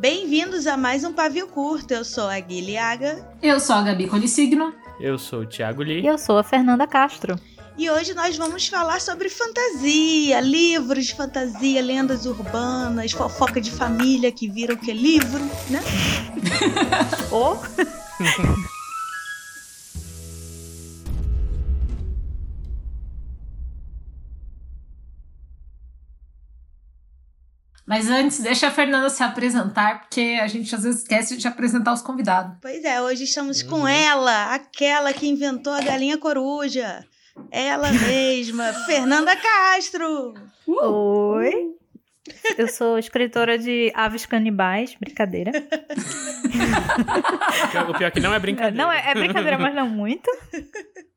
Bem-vindos a mais um Pavio Curto. Eu sou a Guilhaga. Eu sou a Gabi Colissigno. Eu sou o Thiago Lee. E eu sou a Fernanda Castro. E hoje nós vamos falar sobre fantasia, livros de fantasia, lendas urbanas, fofoca de família que viram que é livro, né? Ou Mas antes, deixa a Fernanda se apresentar, porque a gente às vezes esquece de apresentar os convidados. Pois é, hoje estamos com ela, aquela que inventou a galinha coruja. Ela mesma, Fernanda Castro. Oi. Eu sou escritora de Aves Canibais, brincadeira. O pior é que não é brincadeira. Não, é, é brincadeira, mas não muito.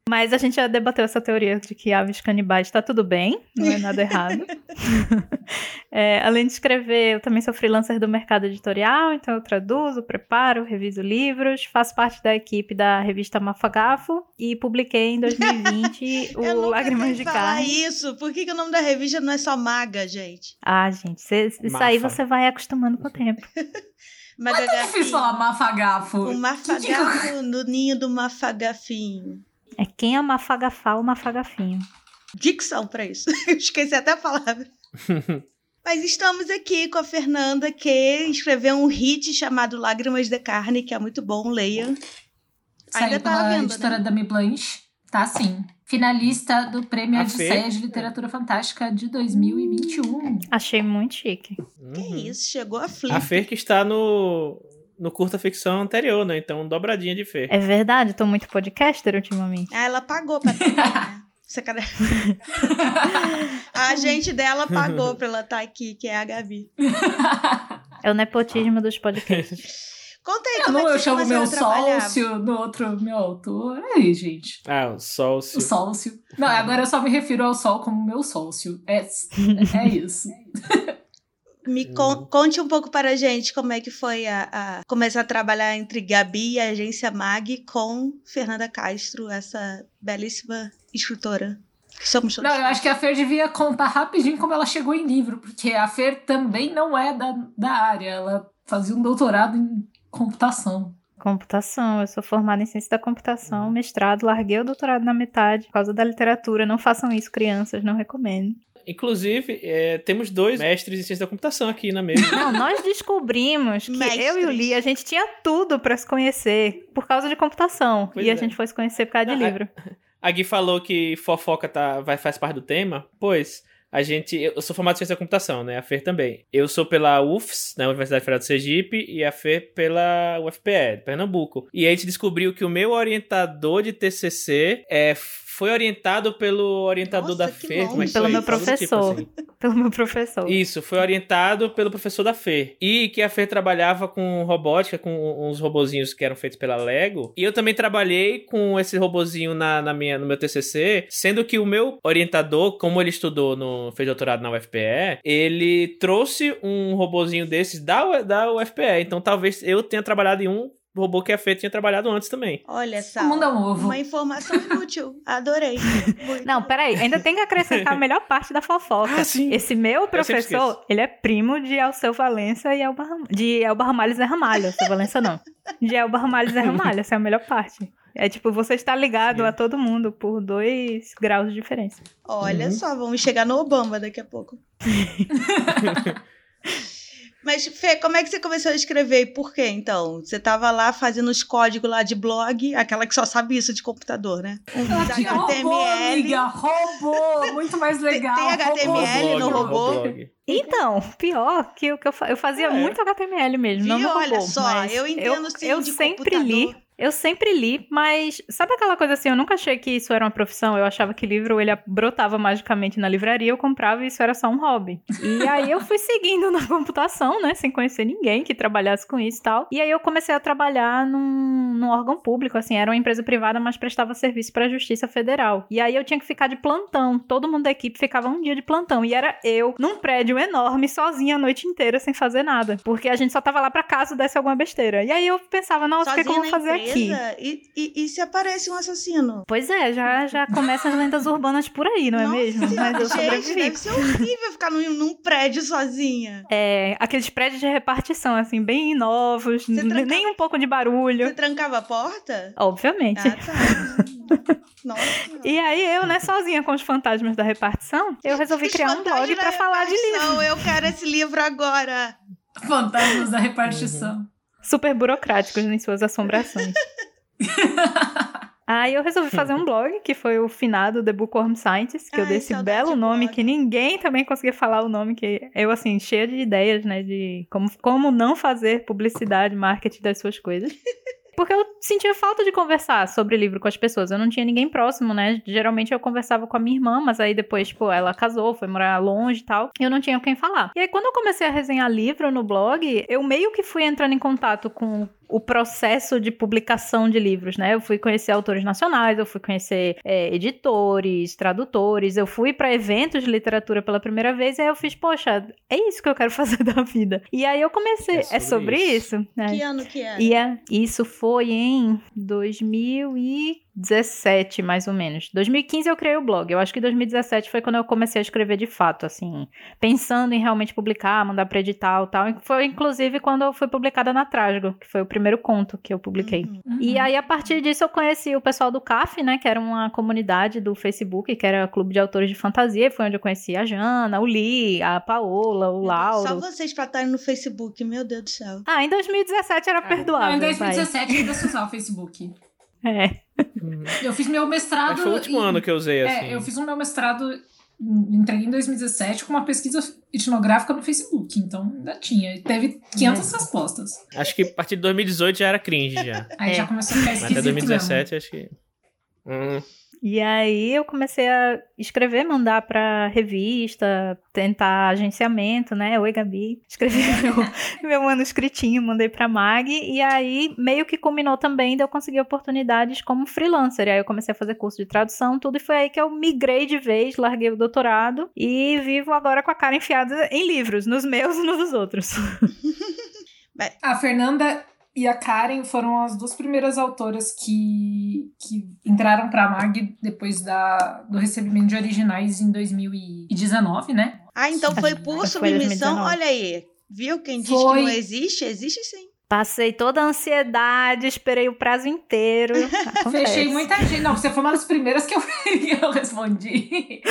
Mas a gente já debateu essa teoria de que aves canibais está tudo bem, não é nada errado. é, além de escrever, eu também sou freelancer do mercado editorial, então eu traduzo, preparo, reviso livros, faço parte da equipe da revista Mafagafo e publiquei em 2020 o Eu Lágrimas de falar Carne. isso. Por que, que o nome da revista não é só Maga, gente? Ah, gente, cê- isso aí você vai acostumando com o tempo. Maga É difícil falar mafagafo. O mafagafo no ninho do mafagafinho. É quem é mafagafá ou mafagafinho. Dicção pra isso. Eu esqueci até a palavra. Mas estamos aqui com a Fernanda, que escreveu um hit chamado Lágrimas de Carne, que é muito bom, leia. Saiu Ainda tá pela à venda, editora né? Dami Blanche. Tá sim. Finalista do Prêmio A Odisseia Fê. de Literatura Fantástica de 2021. Achei muito chique. Que Uhum. isso, chegou a flip. A Fer que está no, no curta ficção anterior, né? Então, dobradinha de Fer. É verdade, tô muito podcaster ultimamente. Ah, ela pagou pra estar aqui, né? A agente dela pagou pra ela estar aqui, que é a Gabi. É o nepotismo dos podcasts. Conta aí Eu, como não, é que eu chamo meu sócio, no outro meu autor. É aí, gente. Ah, o Sol. O sócio. Não, agora eu só me refiro ao sol como meu sócio. É, é isso. Me con- conte um pouco para a gente como é que foi a, a- começar a trabalhar entre Gabi e a agência MAG com Fernanda Castro, essa belíssima escritora. Que somos todos. Não, eu acho que a Fer devia contar rapidinho como ela chegou em livro, porque a Fer também não é da, da área. Ela fazia um doutorado em computação. Computação, eu sou formada em ciência da computação, mestrado, larguei o doutorado na metade por causa da literatura. Não façam isso, crianças, não recomendo. Inclusive, é, temos dois mestres em ciência da computação aqui na mesa. Não, nós descobrimos que Mestres. eu e o Li, a gente tinha tudo pra se conhecer por causa de computação. Pois e a é. gente foi se conhecer por causa de Não, livro. A Gui falou que fofoca tá, vai, faz parte do tema. Pois, a gente. Eu sou formado em ciência da computação, né? A Fer também. Eu sou pela UFS, na Universidade Federal do Sergipe, e a Fer pela UFPE, de Pernambuco. E a gente descobriu que o meu orientador de TCC é, foi orientado pelo orientador Nossa, da Fer. como é Pelo foi? meu tipo professor. assim. Pelo meu professor. Isso, foi orientado pelo professor da Fer. E que a Fer trabalhava com robótica, com uns robozinhos que eram feitos pela Lego. E eu também trabalhei com esse robozinho na, na minha, no meu TCC, sendo que o meu orientador, como ele estudou no fez doutorado na UFPE, ele trouxe um robozinho desses da, da UFPE. Então talvez eu tenha trabalhado em um robô que a Fer tinha trabalhado antes também. Olha só. O mundo é um ovo. Uma informação inútil. Adorei. Muito Não, peraí, ainda tem que acrescentar a melhor parte da fofoca. Ah, sim. Esse meu professor, ele é primo de Alceu Valença e Elba, de Elba Ramalho Zé Ramalho. Alceu Valença não. De Elba Ramalho Zé Ramalho, essa é a melhor parte. É tipo, você está ligado Sim. a todo mundo por dois graus de diferença. Olha Uhum. só, vamos chegar no Obama daqui a pouco. Mas, Fê, como é que você começou a escrever e por quê, então? Você tava lá fazendo os códigos lá de blog, aquela que só sabe isso de computador, né? Ela tinha robô, amiga. Robô. Muito mais Tem- legal. tem HTML robô. no robô? Roblog. Então, pior que o que eu, eu fazia É. muito HTML mesmo, não Viu? no robô. Olha só, mas eu entendo sim eu de sempre computador. li, eu sempre li, mas sabe aquela coisa assim, eu nunca achei que isso era uma profissão, eu achava que livro ele brotava magicamente na livraria, eu comprava e isso era só um hobby. E aí eu fui seguindo na computação, né, sem conhecer ninguém que trabalhasse com isso e tal. E aí eu comecei a trabalhar num, num órgão público, assim, era uma empresa privada, mas prestava serviço para a Justiça Federal. E aí eu tinha que ficar de plantão, todo mundo da equipe ficava um dia de plantão e era eu num prédio enorme, sozinha a noite inteira sem fazer nada, porque a gente só tava lá pra caso desse alguma besteira. E aí eu pensava, nossa, o que, que eu vou fazer empresa, aqui. E, e, e se aparece um assassino? Pois é, já, já começam as lendas urbanas por aí, não é Nossa mesmo? Mas eu Gente, sobrevivi. deve ser horrível ficar num, num prédio sozinha. É, aqueles prédios de repartição, assim, bem novos, trancava- nem um pouco de barulho. Você trancava a porta? Obviamente. Ah, tá. Nossa. E aí eu, né, sozinha com os fantasmas da repartição, eu resolvi Os criar um blog da pra falar de livro. repartição, Eu quero esse livro agora. Fantasmas da repartição. Super burocráticos em suas assombrações. Aí eu resolvi fazer um blog, que foi o finado The Bookworm Scientist, que eu Ai, dei esse belo nome blog. que ninguém também conseguia falar o nome, que eu, assim, cheia de ideias, né, de como, como não fazer publicidade, marketing das suas coisas. Porque eu sentia falta de conversar sobre livro com as pessoas. Eu não tinha ninguém próximo, né? Geralmente eu conversava com a minha irmã, mas aí depois, tipo, ela casou, foi morar longe e tal. E eu não tinha quem falar. E aí, quando eu comecei a resenhar livro no blog, eu meio que fui entrando em contato com o processo de publicação de livros, né? Eu fui conhecer autores nacionais, eu fui conhecer é, editores, tradutores, eu fui para eventos de literatura pela primeira vez e aí eu fiz, poxa, é isso que eu quero fazer da vida. E aí eu comecei, É é sobre sobre, isso. isso, né? Que ano que é? E é- isso foi em 2017, mais ou menos. 2015 eu criei o blog. Eu acho que 2017 foi quando eu comecei a escrever de fato, assim, pensando em realmente publicar, mandar pra edital e tal. E foi inclusive quando eu fui publicada na Trasgo, que foi o primeiro conto que eu publiquei. Uhum. E aí, a partir disso, eu conheci o pessoal do CAF, né? Que era uma comunidade do Facebook, que era Clube de Autores de Fantasia. e Foi onde eu conheci a Jana, o Li, a Paola, o Lauro. Só vocês pra estarem no Facebook, meu Deus do céu. Ah, em 2017 era Ah, perdoável. Não, em vai. 2017 ainda se usava o Facebook. É. Uhum. Eu fiz meu mestrado. Acho que foi o último em- ano que eu usei, assim. É, eu fiz o meu mestrado, em- entreguei em 2017 com uma pesquisa etnográfica no Facebook, então ainda tinha. E Teve 500 respostas. Acho que a partir de 2018 já era cringe, já. Aí É. já começou a ficar Mas esquisito até 2017, acho que... Hum, E aí eu comecei a escrever, mandar pra revista, tentar agenciamento, né? Oi, Gabi. Escrevi meu, meu manuscritinho, mandei pra Mag. E aí meio que culminou também de eu conseguir oportunidades como freelancer. E aí eu comecei a fazer curso de tradução, tudo. E foi aí que eu migrei de vez, larguei o doutorado e vivo agora com a cara enfiada em livros, nos meus e nos outros. A Fernanda e a Karen foram as duas primeiras autoras que, que entraram pra MAG depois da, do recebimento de originais em 2019, né? Ah, então foi por submissão? 2019. Olha aí. Viu? Quem diz Foi. que não existe, existe sim. Passei toda a ansiedade, esperei o prazo inteiro. Acontece. Fechei muita gente. Não, você foi uma das primeiras que eu, eu respondi.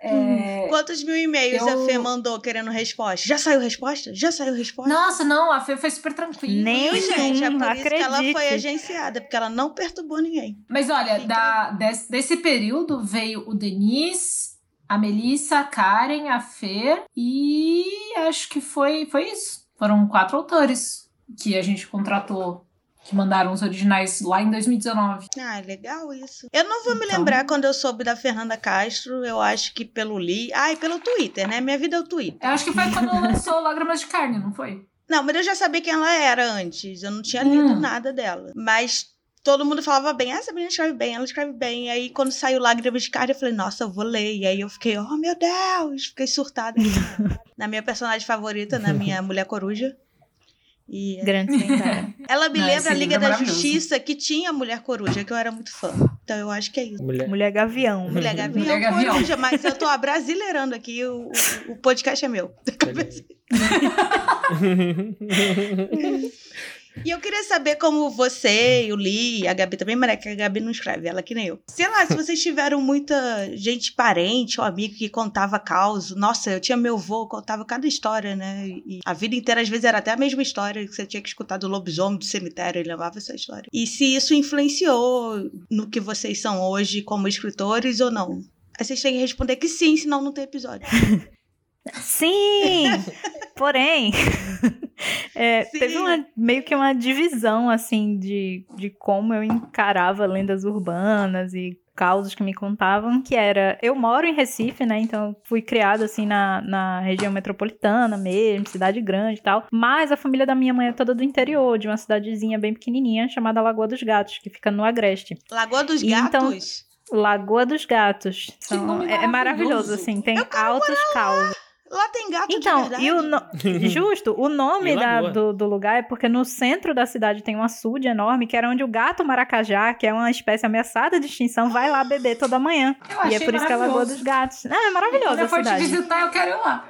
É, Quantos mil e-mails eu- a Fê mandou querendo resposta? Já saiu resposta? Já saiu resposta? Nossa, não, a Fê foi super tranquila. Nem- Viu, gente? É por isso que ela foi acredite. agenciada, porque ela não perturbou ninguém. Mas olha, Fica da, desse, desse período veio o Denis, a Melissa, a Karen, a Fê e acho que foi, foi isso. Foram quatro autores que a gente contratou, que mandaram os originais lá em 2019. Ah, legal isso. Eu não vou me Então- lembrar quando eu soube da Fernanda Castro, eu acho que pelo Li. Ah, e pelo Twitter, né? Minha vida é o Twitter. Eu acho que foi quando lançou Lágrimas de Carne, não foi? Não, mas eu já sabia quem ela era antes. Eu não tinha lido Hum. nada dela. Mas todo mundo falava bem. Ah, essa menina escreve bem, ela escreve bem. E aí, quando saiu Lágrimas de Carne, eu falei, nossa, eu vou ler. E aí eu fiquei, oh meu Deus! Fiquei surtada. na minha personagem favorita, na minha Mulher Coruja. E Grande ela me Não, lembra a Liga é da. Justiça, que tinha a Mulher Coruja, que eu era muito fã. Então eu acho que é isso. mulher. Mulher Gavião. Mulher Gavião, Mulher Gavião. Coruja, mas eu tô abrasileirando aqui, o, o, o podcast é meu. E eu queria saber como você, o Li, a Gabi também, mas é que a Gabi não escreve, ela que nem eu. Sei lá, se vocês tiveram muita gente parente ou amigo que contava caos. Nossa, eu tinha meu avô, contava cada história, né? E a vida inteira, às vezes, era até a mesma história que você tinha que escutar do lobisomem do cemitério, ele levava essa história. E se isso influenciou no que vocês são hoje como escritores ou não? Aí vocês têm que responder que sim, senão não tem episódio. Sim! Porém, é, teve uma, meio que uma divisão, assim, de, de como eu encarava lendas urbanas e causos que me contavam, que era... Eu moro em Recife, né? Então, fui criada, assim, na, na região metropolitana mesmo, cidade grande e tal. Mas a família da minha mãe é toda do interior, de uma cidadezinha bem pequenininha, chamada Lagoa dos Gatos, que fica no Agreste. Lagoa dos E então- Gatos? Lagoa dos Gatos. Nome é, é maravilhoso, maravilhoso. assim, tem altos causos. Lá tem gato Então, de verdade. e o no- justo, o nome E da- do, do lugar é porque no centro da cidade tem um açude enorme, que era onde o gato maracajá, que é uma espécie ameaçada de extinção, vai lá beber toda manhã. Eu E é por isso que é a Lagoa maravilhoso. dos Gatos. Não, é maravilhosa Quando eu a for te cidade. visitar, eu quero ir lá.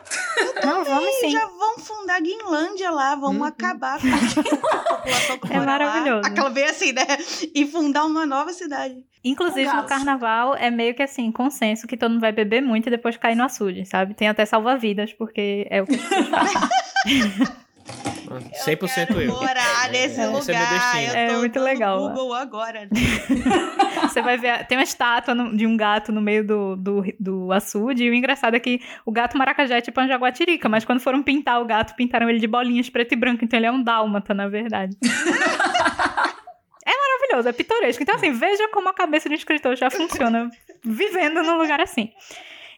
Não, vamos sim. Já vão fundar Guinlândia lá, vamos Uhum. acabar com a população que É mora lá. maravilhoso. Aquela vez assim, né? E fundar uma nova cidade. Inclusive, no carnaval é meio que assim, consenso que todo mundo vai beber muito e depois cair no açude, sabe? Tem até salva-vidas, porque é o que fazem. 100% quero eu. morar nesse esse é meu lugar. destino. Eu É muito legal lá. Google agora. Você vai ver, tem uma estátua no- de um gato no meio do, do, do açude, e o engraçado é que o gato maracajá é tipo uma jaguatirica, mas quando foram pintar o gato, pintaram ele de bolinhas preto e branco, então ele é um dálmata, na verdade. é maravilhoso, é pitoresco. Então, assim, veja como a cabeça de um escritor já funciona vivendo num lugar assim.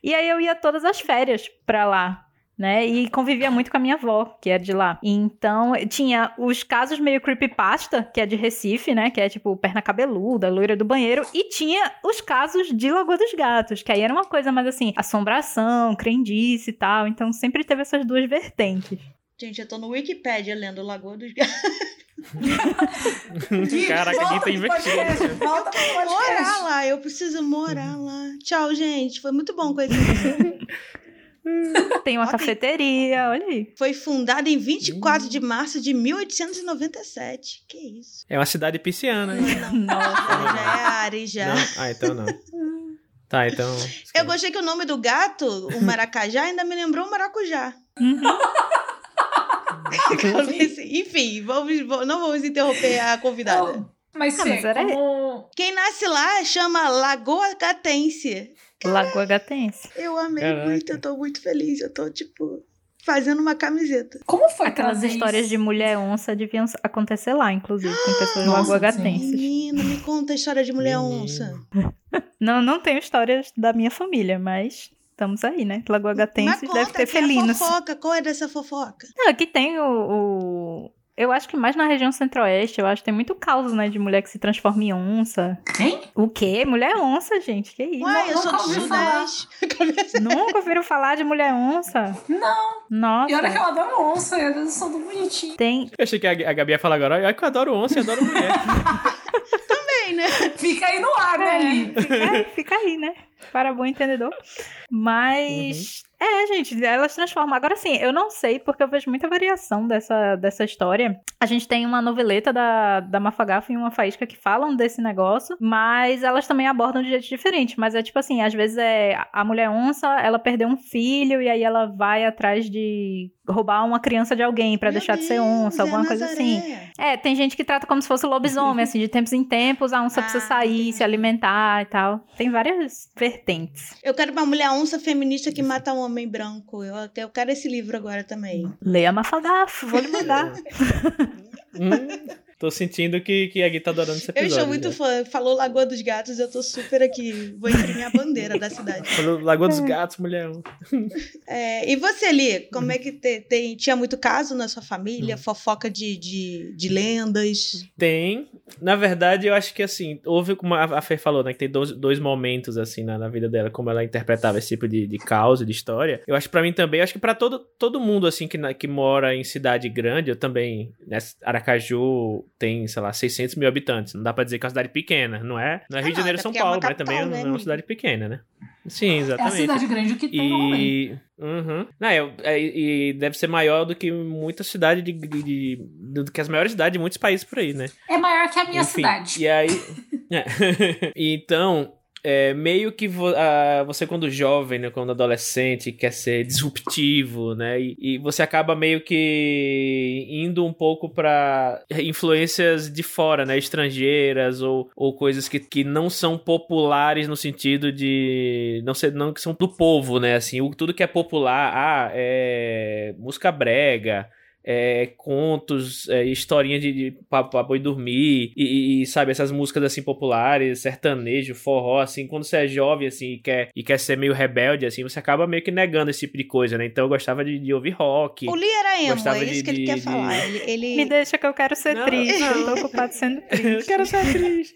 E aí eu ia todas as férias pra lá. Né? E convivia muito com a minha avó, que é de lá. Então, tinha os casos meio creepypasta, que é de Recife, né? Que é tipo perna cabeluda, loira do banheiro. E tinha os casos de Lagoa dos Gatos, que aí era uma coisa mais assim, assombração, crendice e tal. Então, sempre teve essas duas vertentes. Gente, eu tô no Wikipedia lendo Lagoa dos Gatos. Caraca, quem tá investindo? Volta pro Morar lá, eu preciso morar lá. Tchau, gente. Foi muito bom conhecer você. Tem uma cafeteria, olha aí. Foi fundada em 24 de março de 1897. Que isso? É uma cidade pisciana, hein? Nossa. Já é Ares, já. Não? Ah, então não. Tá, então. Eu gostei que o nome do gato, o maracajá, ainda me lembrou o maracujá. Uhum. Enfim, vamos, não vamos interromper a convidada. Mas, Ah, mas era- como... Quem nasce lá chama Lagoa Gatense. Lagoa Gatense. Eu amei Caraca. muito, eu tô muito feliz. Eu tô, tipo, fazendo uma camiseta. como foi Aquelas histórias isso? de mulher onça deviam acontecer lá, inclusive, com pessoas Nossa, lagoagatenses. Menina, me conta a história de mulher onça. Não, não tenho histórias da minha família, mas estamos aí, né? Mas Lagoagatenses conta, deve ter que é felinos. fofoca. Qual é dessa fofoca? Não, aqui tem o, o- Eu acho que mais na região centro-oeste, eu acho que tem muito caos, né? De mulher que se transforma em onça. Quem? O quê? Mulher onça, gente? Que isso? Uai, eu nunca sou do. Sudeste. Nunca ouviram falar de mulher onça? Não. Nossa. E olha que eu adoro onça, eles são tão bonitinhos. Tem. Eu achei que a a Gabi ia falar agora. Olha que eu adoro onça e adoro mulher. Bem, né? Fica aí no ar, né, Li? Fica, fica aí, né? Para bom entendedor. Mas. É, gente, elas transformam. Agora sim, eu não sei, porque eu vejo muita variação dessa, dessa história. A gente tem uma noveleta da, da Mafagafo e uma Faísca que falam desse negócio, mas elas também abordam de jeito diferente. Mas é tipo assim, às vezes é a mulher onça, ela perdeu um filho e aí ela vai atrás de roubar uma criança de alguém pra Meu deixar de ser Deus, onça, é alguma coisa Nazaré. assim. É, tem gente que trata como se fosse lobisomem, assim, de tempos em tempos, a onça Ah, precisa sair, entendi. se alimentar e tal. Tem várias vertentes. Eu quero uma mulher onça feminista que mata um homem branco. Eu, eu quero esse livro agora também. Leia Mafagafo, vou lhe mandar. Hum, tô sentindo que, que a Gui tá adorando esse Eu episódio. sou muito já. fã. Falou Lagoa dos Gatos, eu tô super aqui. Vou imprimir a bandeira da cidade. Falou Lagoa dos Gatos, mulher. É, e você, Li, como é que te- tem, tinha muito caso na sua família? Hum. Fofoca de, de, de lendas? Tem. Na verdade, eu acho que assim, houve, como a a Fê falou, né? Que tem dois, dois momentos, assim, na, na vida dela, como ela interpretava esse tipo de, de causa, de história. Eu acho que pra mim também, eu acho que pra todo, todo mundo, assim, que, na- que mora em cidade grande, eu também, né? Aracaju tem, sei lá, 600 mil habitantes. Não dá pra dizer que é uma cidade pequena, não é? Não é Rio de Janeiro São é Paulo, mas capital, também né, é uma cidade pequena, né? Sim, É a exatamente. cidade grande que tem. E, uhum. Não, é, é, e deve ser maior do que muita cidade de, de- de- do que as maiores cidades de muitos países por aí, né? É maior que a minha Enfim, cidade. E aí. É. então, é, meio que vo- ah, você, quando jovem, né, quando adolescente, quer ser disruptivo, né? E, e você acaba meio que indo um pouco pra influências de fora, né? Estrangeiras ou, ou coisas que, que não são populares no sentido de. Não, ser, não que são do povo, né? Assim, o, tudo que é popular, ah, é. música brega é, contos, é, historinha de, de pra, boi dormir, e, e, sabe, essas músicas assim populares, sertanejo, forró, assim, quando você é jovem, assim, e quer, e quer ser meio rebelde, assim, você acaba meio que negando esse tipo de coisa, né? Então eu gostava de, de ouvir rock. O Li era emo, Gostava é isso de- que ele de- quer de- falar. Ele, ele- Me deixa que eu quero ser Não, triste. não. Eu tô ocupado sendo triste. eu quero ser triste.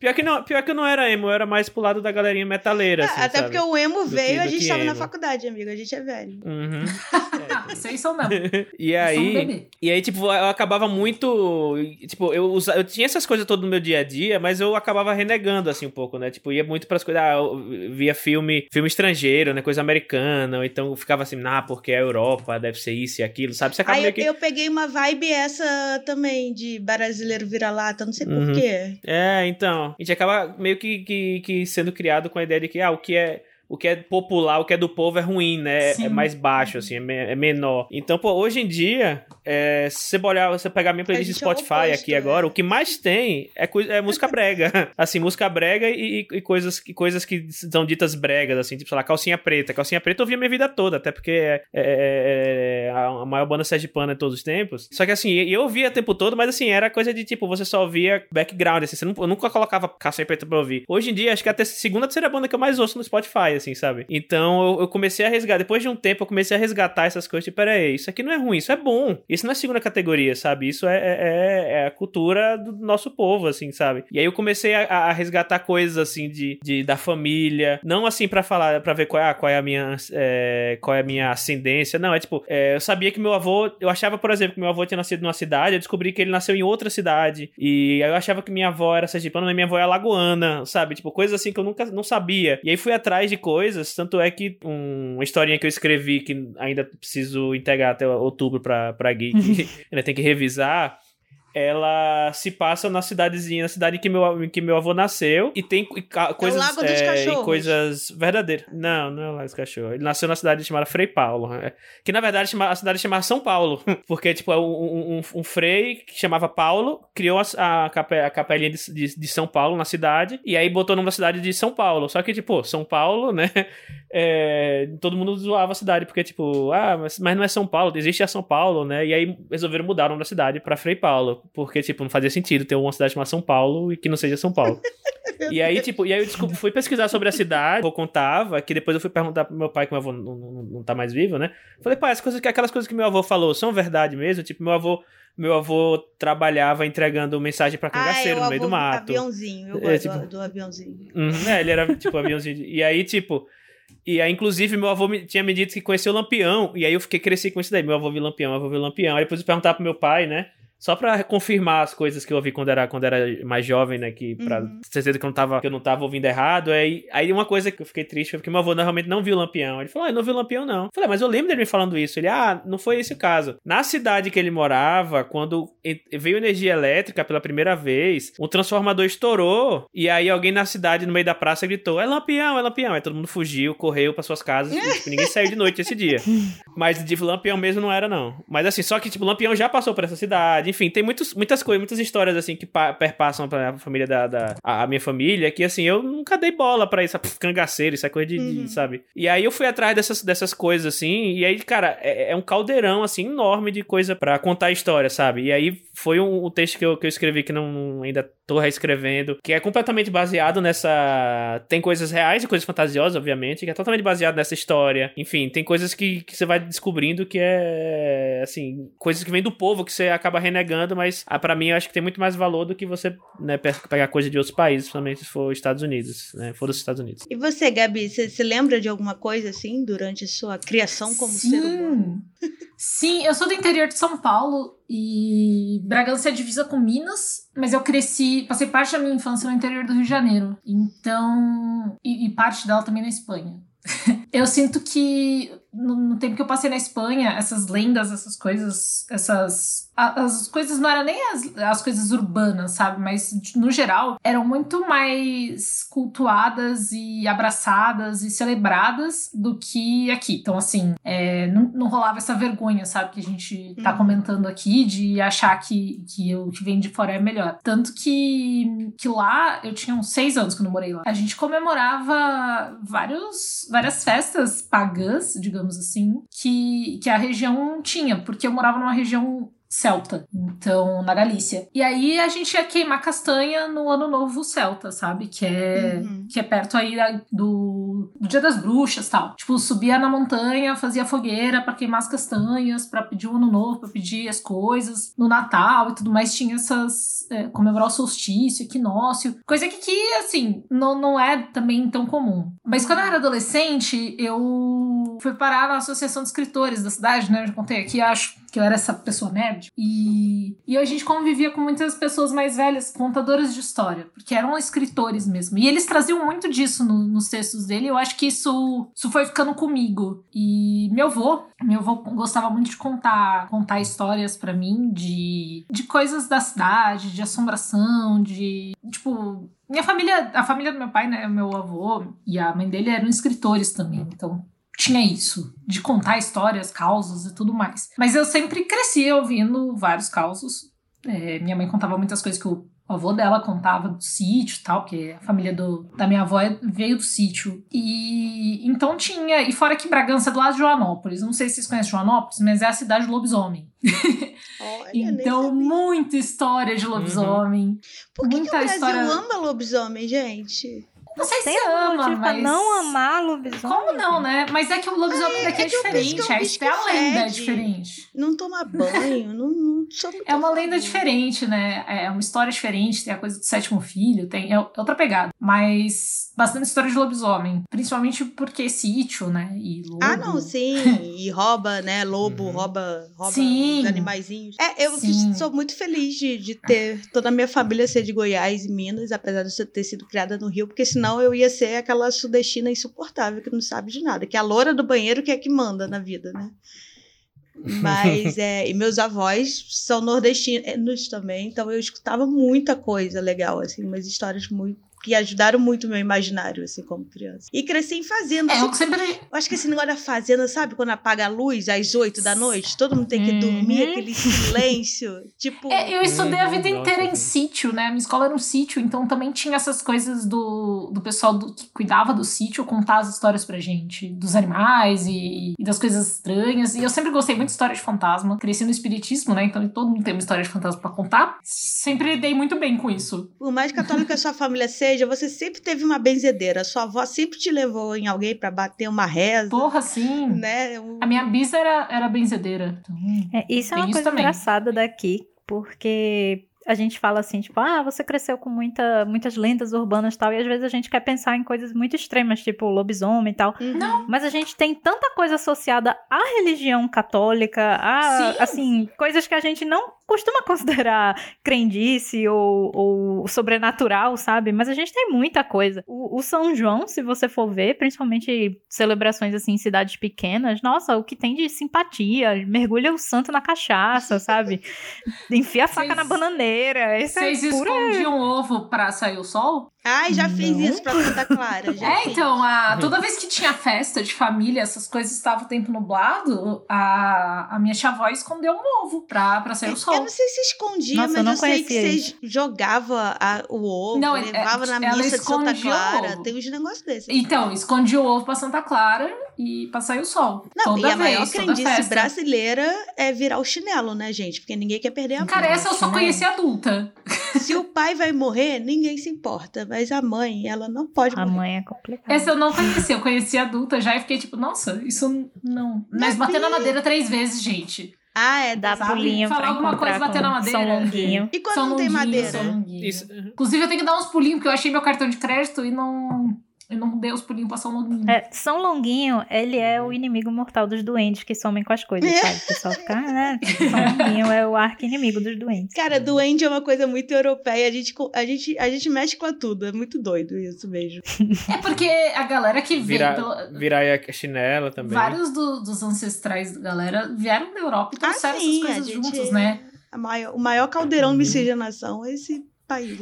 Pior que, não, pior que eu não era emo, eu era mais pro lado da galerinha metaleira. É, assim, até sabe? porque o emo Do veio, que- a gente tava na emo. faculdade, amigo. A gente é velho. Uhum. Ah, vocês são mesmo. E aí, e aí, tipo, eu acabava muito. Tipo, eu, usa, eu tinha essas coisas todas no meu dia a dia, mas eu acabava renegando, assim, um pouco, né? Tipo, ia muito pras coisas. Ah, eu via filme, filme estrangeiro, né? Coisa americana. Ou então ficava assim, ah, porque a Europa deve ser isso e aquilo, sabe? Você acaba Aí meio que. eu peguei uma vibe essa também, de brasileiro vira-lata, não sei Uhum. por quê. É, então. A gente acaba meio que, que, que sendo criado com a ideia de que, ah, o que é. O que é popular, o que é do povo é ruim, né? Sim. É mais baixo, assim, é, me- é menor. Então, pô, hoje em dia, é, se você olhar, você pegar minha playlist de gente é Spotify oposto, aqui agora, o que mais tem é, é música brega. assim, música brega e, e coisas, e coisas que são ditas bregas, assim, tipo, sei lá, calcinha preta. Calcinha preta eu ouvi a minha vida toda, até porque é, é- é a maior banda sergipana de todos os tempos. Só que assim, eu ouvia o tempo todo, mas assim, era coisa de tipo, você só ouvia background, assim, você não, eu nunca colocava calcinha preta pra ouvir. Hoje em dia, acho que é a segunda, terceira banda que eu mais ouço no Spotify, assim, sabe? Então eu, eu comecei a resgatar, depois de um tempo, eu comecei a resgatar essas coisas, tipo, pera aí, isso aqui não é ruim, isso é bom. Isso não é segunda categoria, sabe? Isso é, é, é a cultura do nosso povo, assim, sabe? E aí eu comecei a, a resgatar coisas, assim, de, de, da família, não assim pra falar, pra ver qual é, a- qual é a minha, é, qual é a minha ascendência, não, é tipo, é, eu sabia que meu avô, eu achava, por exemplo, que meu avô tinha nascido numa cidade, eu descobri que ele nasceu em outra cidade, e aí eu achava que minha avó era sergipana, mas minha avó é alagoana, sabe? Tipo, coisas assim que eu nunca não sabia. E aí fui atrás de coisas, tanto é que um- uma historinha que eu escrevi que ainda preciso integrar até outubro pra, pra Geek, ainda tem que revisar, ela se passa na cidadezinha, na cidade em que meu, em que meu avô nasceu, e tem e ca- coisas é, e coisas verdadeiras. Não, não é o Lago dos Cachorros. Ele nasceu na cidade chamada Frei Paulo, né? que na verdade a cidade chamava São Paulo, porque tipo, um, um, um frei que chamava Paulo criou a, a, cape- a capelinha de, de, de São Paulo na cidade, e aí botou o nome da cidade de São Paulo. Só que, tipo, São Paulo, né? é, todo mundo zoava a cidade, porque, tipo, ah, mas, mas não é São Paulo, existe a São Paulo, né? E aí resolveram mudar o nome da cidade pra Frei Paulo, porque, tipo, não fazia sentido ter uma cidade chamada São Paulo e que não seja São Paulo. E aí, tipo, e aí eu desculpa, fui pesquisar sobre a cidade, eu contava, que depois eu fui perguntar pro meu pai, que meu avô não, não, não tá mais vivo, né? Falei, pai, as coisas, que- aquelas coisas que meu avô falou são verdade mesmo? Tipo, meu avô, meu avô trabalhava entregando mensagem pra cangaceiro ah, é o no meio do mato. aviãozinho. Eu É, gosto tipo- do, do aviãozinho. Uhum, é, ele era tipo aviãozinho. E aí, tipo. E aí, inclusive, meu avô me- tinha me dito que conheceu o Lampião. E aí eu fiquei cresci com isso daí. Meu avô viu Lampião, meu avô viu Lampião. Aí depois eu perguntava pro meu pai, né? Só pra confirmar as coisas que eu ouvi quando era, quando era mais jovem, né? Que pra Uhum. certeza que eu, não tava, que eu não tava ouvindo errado. Aí, aí uma coisa que eu fiquei triste foi porque meu avô realmente não viu o Lampião. Ele falou, ah, eu não vi o Lampião, não. Eu falei, "Ah, mas eu lembro dele me falando isso. Ele, ah, não foi esse o caso. Na cidade que ele morava, quando veio energia elétrica pela primeira vez, o transformador estourou. E aí alguém na cidade, no meio da praça, gritou: É Lampião, é Lampião. Aí todo mundo fugiu, correu para suas casas. e, tipo, ninguém saiu de noite esse dia. Mas de Lampião mesmo não era, não. Mas assim, só que, tipo, Lampião já passou por essa cidade. Enfim, tem muitos, muitas coisas, muitas histórias, assim, que pa- perpassam pra família da. da a, a minha família, que assim, eu nunca dei bola pra isso, pff, cangaceiro, isso é coisa de, de- Uhum. sabe? E aí eu fui atrás dessas, dessas coisas, assim, e aí, cara, é, é um caldeirão, assim, enorme de coisa pra contar a história, sabe? E aí foi um, um texto que eu, que eu escrevi que não ainda tô reescrevendo, que é completamente baseado nessa. Tem coisas reais e coisas fantasiosas, obviamente, que é totalmente baseado nessa história. Enfim, tem coisas que, que você vai descobrindo que é. Assim, coisas que vêm do povo que você acaba renegando, mas ah, para mim eu acho que tem muito mais valor do que você né, pe- pegar coisa de outros países, principalmente se for Estados Unidos, né? For dos Estados Unidos. E você, Gabi, você se lembra de alguma coisa assim durante a sua criação como ser humano? Sim, eu sou do interior de São Paulo e Bragança é divisa com Minas, mas eu cresci, passei parte da minha infância no interior do Rio de Janeiro. Então, e, e parte dela também na Espanha. eu sinto que no, no tempo que eu passei na Espanha, essas lendas, essas coisas, essas. As coisas não eram nem as, as coisas urbanas, sabe? Mas, no geral, eram muito mais cultuadas e abraçadas e celebradas do que aqui. Então, assim, é, não, não rolava essa vergonha, sabe? Que a gente tá Uhum. comentando aqui de achar que, que o que vem de fora é melhor. Tanto que, que lá, eu tinha uns seis anos quando eu morei lá. A gente comemorava vários, várias festas pagãs, digamos assim, que, que a região tinha, porque eu morava numa região celta, então na Galícia. E aí a gente ia queimar castanha no ano novo celta, sabe? Que é Uhum. que é perto aí do do, Dia das Bruxas tal. Tipo, subia na montanha, fazia fogueira para queimar as castanhas, para pedir o ano novo, pra pedir as coisas. No Natal e tudo mais, tinha essas. É, comemorar o solstício, equinócio. Coisa que, que assim, não, não é também tão comum. Mas quando eu era adolescente, eu fui parar na Associação de Escritores da cidade, né? Eu já contei aqui, acho que eu era essa pessoa nerd. E, e a gente convivia com muitas pessoas mais velhas, contadoras de história, porque eram escritores mesmo. E eles traziam muito disso no, nos textos dele. Eu acho que isso, isso foi ficando comigo. E meu avô, meu avô gostava muito de contar, contar histórias para mim de, de coisas da cidade, de assombração, de tipo minha família, a família do meu pai, né, meu avô e a mãe dele eram escritores também. Então, tinha isso, de contar histórias, causos e tudo mais. Mas eu sempre cresci ouvindo vários causos. É, minha mãe contava muitas coisas que o avô dela contava do sítio e tal, porque a família do, da minha avó veio do sítio. E então tinha. E fora que Bragança é do lado de Joanópolis. Não sei se vocês conhecem Joanópolis, mas é a cidade do lobisomem. Olha, então, muita história de lobisomem. Uhum. Por que, muita que o Brasil história... ama lobisomem, gente? Não sei Tem se ama, motivo pra mas... não amar lobisomem? Como não, né? Mas é que o lobisomem é- daqui é, é diferente. é um a, bicho até a que lenda é diferente. Não toma banho, não sou muito É uma lenda diferente, né? É uma história diferente, tem a coisa do sétimo filho, tem é outra pegada. Mas bastante história de lobisomem. Principalmente porque sítio, né? E lobo. Ah, não, sim. E rouba, né? Lobo, Uhum. rouba, rouba Sim. os animaizinhos. É, eu Sim. sou muito feliz de, de ter toda a minha família ser de Goiás e Minas, apesar de eu ter sido criada no Rio, porque senão eu ia ser aquela sudestina insuportável que não sabe de nada, que é a loura do banheiro que é que manda na vida, né? Mas, é, e meus avós são nordestinos também, então eu escutava muita coisa legal, assim, umas histórias muito que ajudaram muito o meu imaginário, assim, como criança. E cresci em fazenda. É, eu sempre. Eu acho que esse negócio da fazenda, sabe? Quando apaga a luz às 8 da noite, todo mundo tem que Uhum. dormir, aquele silêncio. Tipo. É, eu estudei a vida Uhum, inteira nossa, em sítio, né? Minha escola era um sítio, então também tinha essas coisas do, do pessoal do, que cuidava do sítio contar as histórias pra gente, dos animais e, e das coisas estranhas. E eu sempre gostei muito de história de fantasma. Cresci no espiritismo, né? Então todo mundo tem uma história de fantasma pra contar. Sempre dei muito bem com isso. Por mais católica que a sua família seja, você sempre teve uma benzedeira. Sua avó sempre te levou em alguém pra bater uma reza. Porra, sim. Né? O- A minha bisa era, era benzedeira. Então, É, isso é Tem uma isso coisa também. engraçada daqui, porque a gente fala assim, tipo, ah, você cresceu com muita, muitas lendas urbanas e tal, e às vezes a gente quer pensar em coisas muito extremas, tipo lobisomem e tal. Uhum. Não. Mas a gente tem tanta coisa associada à religião católica, a, Sim. assim, coisas que a gente não costuma considerar crendice ou, ou sobrenatural, sabe? Mas a gente tem muita coisa. O, o São João, se você for ver, principalmente celebrações assim em cidades pequenas, nossa, o que tem de simpatia, mergulha o santo na cachaça, sabe? Enfia a faca Vocês- na bananeira. Isso é Vocês pura... escondiam ovo pra sair o sol? Ai, já fiz Não. isso pra Santa Clara. Já É, fiz. então, a, toda vez que tinha festa de família, essas coisas estavam o tempo nublado, a, a minha tia-avó escondeu um ovo pra, pra sair o Eu sol. não sei se escondia, Nossa, eu mas não eu sei que conhecia você jogava a- o ovo, Não, é- levava na ela missa de Santa escondia o Clara. Tem uns negócios desses. Então, escondi o ovo pra Santa Clara e pra sair o sol. Não, toda e a maior vez, toda crendice festa. brasileira é virar o chinelo, né, gente? Porque ninguém quer perder a Cara, mão. essa eu só né? conheci adulta. Se o pai vai morrer, ninguém se importa. Mas a mãe, ela não pode A morrer. mãe é complicada. Essa eu não conheci, eu conheci adulta já e fiquei tipo, nossa, isso não. Mas bater na madeira três vezes, gente. Ah, é. Dá Sabe? pulinho Falar pra alguma coisa, bater na madeira. São Longuinho. E quando São não tem Longuinho, madeira? São Longuinho. Isso. Inclusive, eu tenho que dar uns pulinhos, porque eu achei meu cartão de crédito e não. Eu não dei os pulinhos pra São Longuinho. É, São Longuinho, ele é o inimigo mortal dos doentes que somem com as coisas, sabe? O pessoal fica, ah, né? São Longuinho é o arco inimigo dos doentes. Cara, duende é uma coisa muito europeia. A gente, a gente, a gente mexe com tudo. É muito doido isso mesmo. É porque a galera que veio Virar, pela- virar aí a chinela também. Vários do- dos ancestrais da galera vieram da Europa e trouxeram Ah, sim, essas coisas gente- juntos, né? A maior- o maior caldeirão de Uhum. miscigenação é esse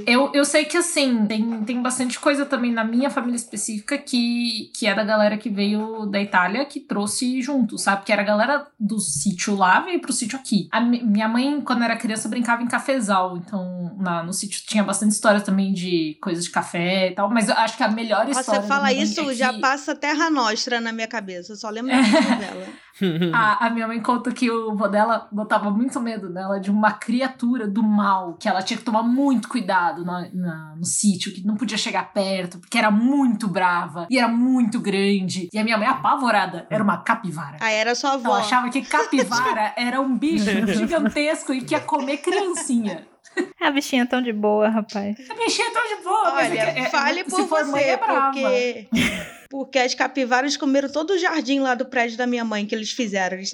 Eu, eu sei que, assim, tem, tem bastante coisa também na minha família específica que, que é da galera que veio da Itália que trouxe junto, sabe? Que era a galera do sítio lá veio pro sítio aqui. A mi- minha mãe, quando era criança, brincava em cafezal. Então, na, no sítio tinha bastante história também de coisas de café e tal. Mas eu acho que a melhor Nossa, história. Você fala isso, é já que passa Terra Nostra na minha cabeça. Eu só lembro novela. A, a minha mãe conta que o vô dela botava muito medo nela de uma criatura do mal, que ela tinha que tomar muito cuidado na, na, no sítio, que não podia chegar perto, porque era muito brava e era muito grande. E a minha mãe, apavorada, era uma capivara. Ah, era sua avó. Ela achava que capivara era um bicho gigantesco e que ia comer criancinha. A bichinha tão de boa, rapaz. A bichinha tão de boa. Olha, mas é, é, fale por for você, mãe, é brava. porque... Porque as capivaras comeram todo o jardim lá do prédio da minha mãe que eles fizeram, eles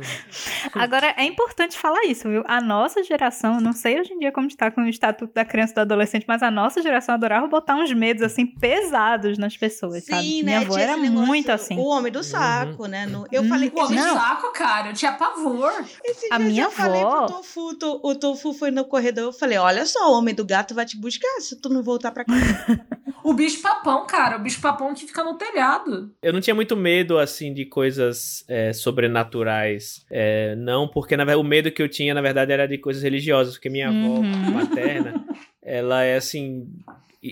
Agora, é importante falar isso, viu? A nossa geração, não sei hoje em dia como está com o estatuto da criança e do adolescente, mas a nossa geração adorava botar uns medos, assim, pesados nas pessoas, Sim, sabe? né? Minha avó era negócio, muito assim. O homem do saco, né? No- eu Hum, falei O homem Não. de saco, cara, eu tinha pavor. Esse A minha eu falei avó- pro Tofu, to- o Tofu foi no corredor, eu falei, olha só, o homem do gato vai te buscar se tu não voltar pra casa. O bicho papão, cara, o bicho papão que fica no telhado. Eu não tinha muito medo, assim, de coisas é, sobrenaturais. É, não, porque na verdade, o medo que eu tinha, na verdade, era de coisas religiosas. Porque minha avó Uhum. materna, ela é, assim,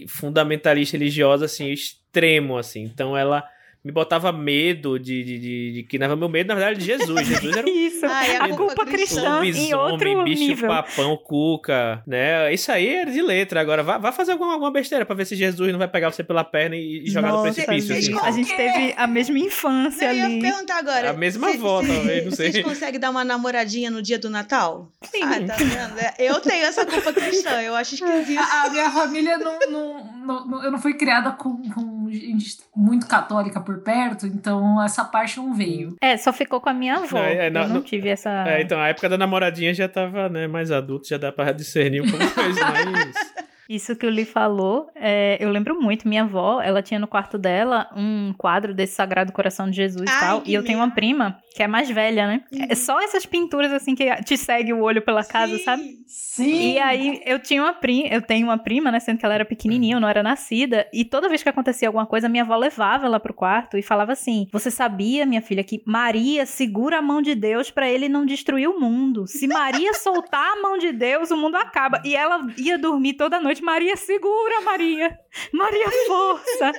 fundamentalista religiosa, assim, extremo, assim. Então, ela me botava medo de, de, de, de que, meu medo, na verdade, de Jesus. Jesus era um Isso. Ah, é a culpa cristã em outro bicho nível. papão, cuca, né? Isso aí é de letra. Agora, vá, vá fazer alguma, alguma besteira pra ver se Jesus não vai pegar você pela perna e, e jogar no Nossa, precipício. gente. Assim. a gente teve a mesma infância Não, eu ia ali. perguntar agora. A mesma avó, talvez, não sei. Vocês conseguem dar uma namoradinha no dia do Natal? Sim. Ah, tá vendo? É, Eu tenho essa culpa cristã, eu acho esquisito. A, a minha família não, não, não, não- Eu não fui criada com, com gente muito católica por perto, então essa parte não veio. É, só ficou com a minha avó. Não, é, não, eu não, tive essa. É, então, a época da namoradinha já tava, né, mais adulto, já dá pra discernir um pouco mais. Isso que o Lee falou, é, eu lembro muito. Minha avó, ela tinha no quarto dela um quadro desse Sagrado Coração de Jesus e Ai, tal. que E eu tenho uma prima que é mais velha, né? É só essas pinturas assim que te segue o olho pela casa, Sim. sabe? Sim. E aí eu tinha uma prima, eu tenho uma prima, né, sendo que ela era pequenininha, eu não era nascida, e toda vez que acontecia alguma coisa, minha avó levava ela pro quarto e falava assim: "Você sabia, minha filha, que Maria segura a mão de Deus pra ele não destruir o mundo. Se Maria soltar a mão de Deus, o mundo acaba". E ela ia dormir toda noite: "Maria segura, Maria. Maria força".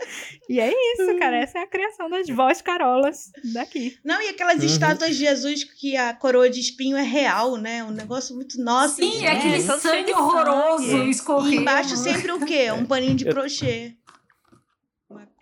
E é isso, cara, essa é a criação das vós carolas daqui. Não, e aquelas Uhum. estátuas de Jesus que a coroa de espinho é real, né? Um negócio muito. Nossa, Sim, é aquele cheio sangue horroroso sangue. escorrendo. E embaixo sempre o quê? Um paninho de crochê.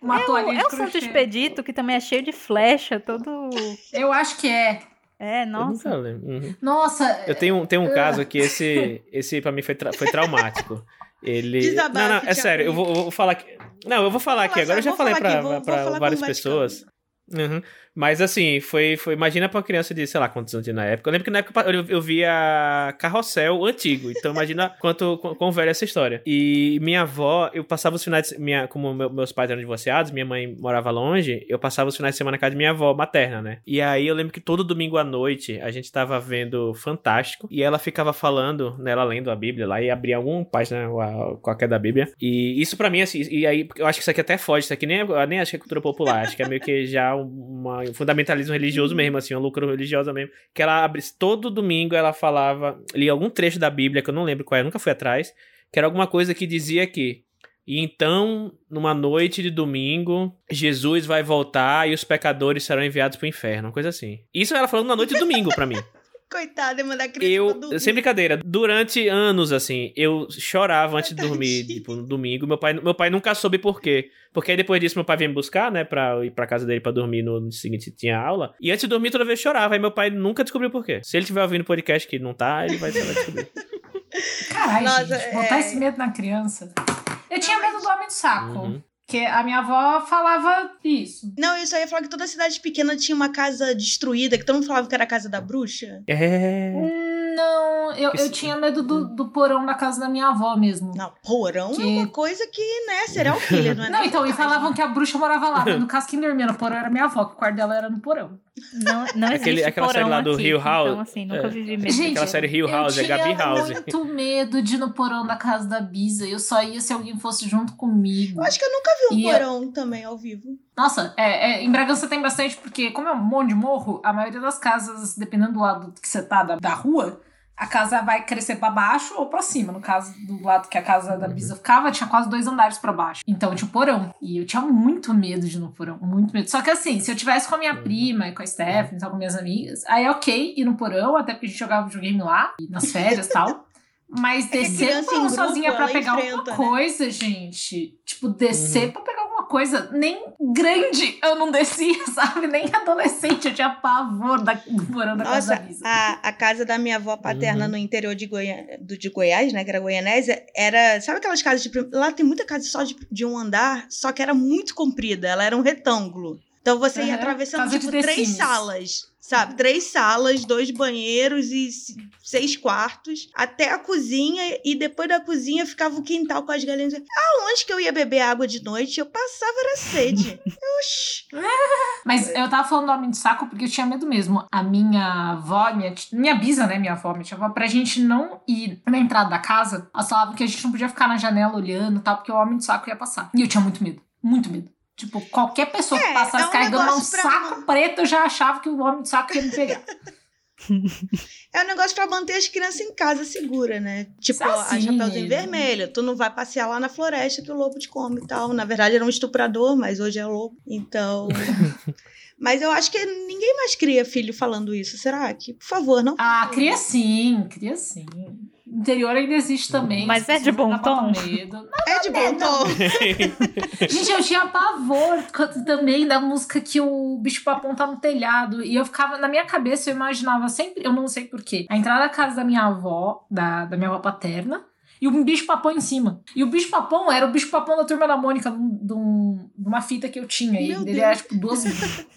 Uma toalhinha de É o Santo. Expedito, que também é cheio de flecha, todo. Eu acho que é. É, Eu nossa. lembro. Uhum. Nossa, Eu tenho, tenho um caso aqui, esse, esse pra mim foi, tra- foi traumático. Ele. Desabafe, não, não, é sério, eu vou, eu vou falar aqui. Não, eu vou falar aqui, agora eu já falei com várias pessoas. Uhum. Mas assim, foi, foi. Imagina pra uma criança de, sei lá, quantos anos na época. Eu lembro que na época eu, eu via carrossel antigo. Então imagina quanto quão, quão velha é essa história. E minha avó, eu passava os finais de minha Como meu- meus pais eram divorciados, minha mãe morava longe, eu passava os finais de semana na casa de minha avó materna, né? E aí eu lembro que todo domingo à noite a gente tava vendo Fantástico. E ela ficava falando, né? Ela lendo a Bíblia lá e abria alguma página qualquer da Bíblia. E isso pra mim, assim, e aí eu acho que isso aqui até foge. Isso aqui nem, eu nem acho que é cultura popular. Acho que é meio que já uma, um fundamentalismo religioso mesmo, assim, uma loucura religiosa mesmo. Que ela abre todo domingo, ela falava, lia algum trecho da Bíblia que eu não lembro qual é, nunca fui atrás, que era alguma coisa que dizia que. E então, numa noite de domingo, Jesus vai voltar e os pecadores serão enviados pro inferno, uma coisa assim. Isso ela falando na noite de domingo pra mim. Coitada, mandar criança pra Eu, dormir. sem brincadeira, durante anos, assim, eu chorava antes de dormir, tipo, no domingo. Meu pai, meu pai nunca soube por quê. Porque aí depois disso, meu pai veio me buscar, né, pra ir pra casa dele pra dormir no, no seguinte, tinha aula. E antes de dormir, toda vez eu chorava. Aí meu pai nunca descobriu por quê. Se ele estiver ouvindo o podcast que não tá, ele vai, vai descobrir. Caralho, gente, botar é- esse medo na criança. Eu tinha medo do homem do saco. Uhum. Porque a minha avó falava isso. Não, eu só ia falar que toda cidade pequena tinha uma casa destruída, que todo mundo falava que era a casa da bruxa. É. Não, eu, eu tinha medo do, do porão da casa da minha avó mesmo. Não, porão Que- é uma coisa que, né, serial killer, não é Não, então, e falavam que a bruxa morava lá. mas No caso, quem dormia no porão era minha avó, que o quarto dela era no porão. Não, não existe Aquele- aquela série lá do aqui, Hill House. Então, assim, nunca É. vivi mesmo. Gente, Aquela série Hill House, eu é Gabi House. tinha muito medo de ir no porão da casa da Bisa. Eu só ia se alguém fosse junto comigo. Eu acho que eu nunca vi um E- porão também ao vivo. Nossa, é, é, em Bragança tem bastante, porque como é um monte de morro, a maioria das casas, dependendo do lado que você tá da, da rua, a casa vai crescer pra baixo ou pra cima. No caso do lado que a casa da Bisa ficava, tinha quase dois andares pra baixo. Então tinha o porão. E eu tinha muito medo de ir no porão, muito medo. Só que assim, se eu tivesse com a minha prima e com a Stephanie, só com minhas amigas, aí é ok ir no porão, até porque a gente jogava videogame lá, nas férias e tal. Mas É descer grupo, sozinha pra ela pegar enfrenta, alguma né? coisa, gente. Tipo, descer Uhum. pra pegar coisa. Nem grande eu não descia, sabe? Nem adolescente. Eu tinha pavor da, morando na casa Nossa, da Lisa. a, a casa da minha avó paterna Uhum. no interior de, Goiá, do, de Goiás, né? Que era Goianésia, era. Sabe aquelas casas de. Lá tem muita casa só de, de um andar, só que era muito comprida, ela era um retângulo. Então você ia atravessando, casa tipo, três salas. Sabe? Três salas, dois banheiros e seis quartos, até a cozinha, e depois da cozinha ficava o quintal com as galinhas. Aonde que eu ia beber água de noite? Eu passava era sede. Oxi. Mas eu tava falando do homem de saco porque eu tinha medo mesmo. A minha avó, minha, minha bisa, né? Minha avó, minha tia avó, pra gente não ir na entrada da casa, elas falavam que a gente não podia ficar na janela olhando e tal, porque o homem de saco ia passar. E eu tinha muito medo. Muito medo. Tipo, qualquer pessoa que É, passasse é um carregando um saco preto, eu já achava que o homem de saco ia me pegar. É um negócio pra manter as crianças em casa segura, né? Tipo, Ah, a sim. Chapeuzinho Vermelho. Tu não vai passear lá na floresta que o lobo te come e tal. Na verdade, era um estuprador, mas hoje é lobo. Então. mas eu acho que ninguém mais cria filho falando isso. Será que? Por favor, não. Ah, cria sim, cria sim. O interior ainda existe também. Mas as é de bom tom? medo. É de bom tom. Gente, eu tinha pavor também da música que o bicho papão tá no telhado. E eu ficava, na minha cabeça, eu imaginava sempre, eu não sei porquê, a entrada da casa da minha avó, da, da minha avó paterna, e o bicho papão em cima. E o bicho papão era o bicho papão da turma da Mônica, de um- de, um- uma fita que eu tinha. Meu ele Deus. era tipo duas,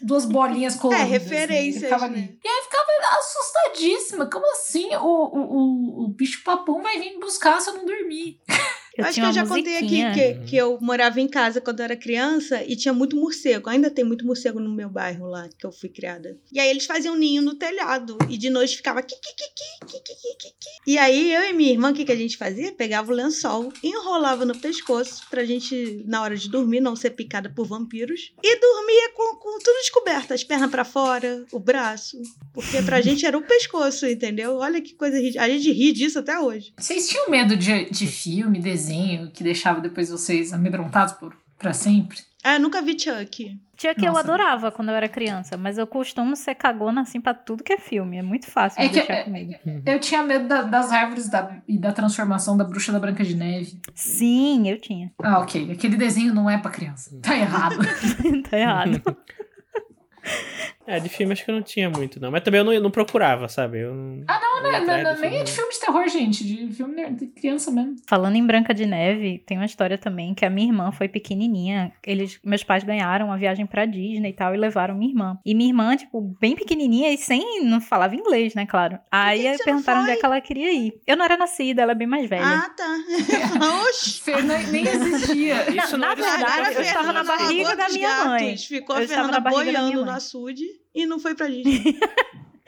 duas bolinhas coloridas. assim, referências, ele ficava né? E aí eu ficava assustadíssima. Como assim o, o, o, o bicho papão vai vir me buscar se eu não dormir? Eu Acho que eu já musiquinha. contei aqui que, que eu uhum. morava em casa quando eu era criança e tinha muito morcego. Ainda tem muito morcego no meu bairro lá, que eu fui criada. E aí eles faziam ninho no telhado e de noite ficava ki, ki, ki, ki, E aí eu e minha irmã, o que, que a gente fazia? Pegava o lençol, enrolava no pescoço pra gente, na hora de dormir, não ser picada por vampiros. E dormia com, com tudo descoberto, as pernas para fora, o braço. Porque pra gente era o pescoço, entendeu? Olha que coisa ridícula. A gente ri disso até hoje. Vocês tinham medo de, de filme, desenho? Que deixava depois vocês amedrontados por, pra sempre? Ah, eu nunca vi Chuck. Tinha que eu adorava quando eu era criança, mas eu costumo ser cagona assim pra tudo que é filme. É muito fácil É que- deixar é- comigo. Eu tinha medo da- das árvores da- e da transformação da bruxa da Branca de Neve. Sim, eu tinha. Ah, ok. Aquele desenho não é pra criança. Tá errado. tá errado. É, de filme acho que eu não tinha muito, não. Mas também eu não, eu não procurava, sabe? Eu não, Ah, não, ia não, não, do nem é de não. filme de terror, gente. De filme de criança mesmo. Falando em Branca de Neve, tem uma história também que a minha irmã foi pequenininha. Eles, meus pais ganharam uma viagem pra Disney e tal e levaram minha irmã. E minha irmã, tipo, bem pequenininha e sem não falava inglês, né, claro. Aí não perguntaram onde é que ela queria ir. Eu não era nascida, ela é bem mais velha. Ah, tá. Oxi. Nem, nem existia. Isso na não era verdade, eu estava na barriga da minha mãe. Ficou Eu a estava Fernanda na boiando no açude e não foi pra Disney.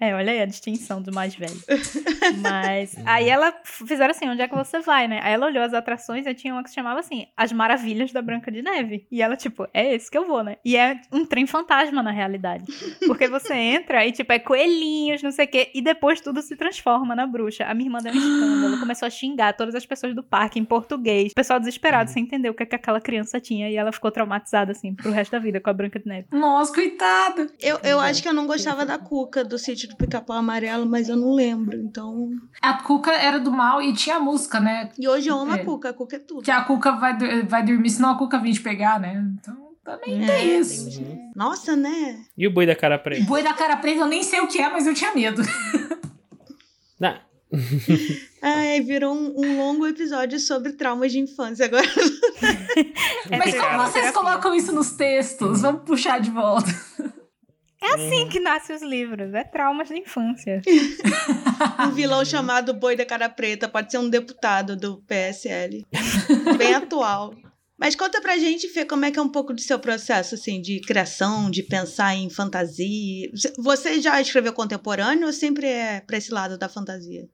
É, olha aí a distinção do mais velho. Mas aí ela fizeram assim, onde é que você vai, né? Aí ela olhou as atrações e tinha uma que se chamava assim, As Maravilhas da Branca de Neve. E ela, tipo, é esse que eu vou, né? E é um trem fantasma, na realidade. Porque você entra e, tipo, é coelhinhos, não sei o quê, e depois tudo se transforma na bruxa. A minha irmã deu um escândalo, começou a xingar todas as pessoas do parque em português. O pessoal desesperado, sem entender o que, é que aquela criança tinha. E ela ficou traumatizada, assim, pro resto da vida com a Branca de Neve. Nossa, coitada. Eu, eu acho que eu não gostava da Cuca do sítio do Pica-Pau Amarelo, mas eu não lembro. Então. A Cuca era do mal e tinha a música, né? E hoje eu amo É. a Cuca. A Cuca é tudo. Que a Cuca vai, vai dormir, senão a Cuca vem te pegar, né? Então também É, tem isso. tem- Nossa, né? E o boi da cara preta? Boi da cara preta, eu nem sei o que é, mas eu tinha medo. Não. Ai, virou um, um longo episódio sobre traumas de infância agora. É mas como vocês colocam isso nos textos? Vamos puxar de volta. É assim que nascem os livros, é traumas da infância. Um vilão chamado Boi da Cara Preta. Pode ser um deputado do PSL. Bem atual. Mas conta pra gente, Fê, como é que é um pouco do seu processo, assim, de criação, de pensar em fantasia. Você já escreveu contemporâneo ou sempre é pra esse lado da fantasia?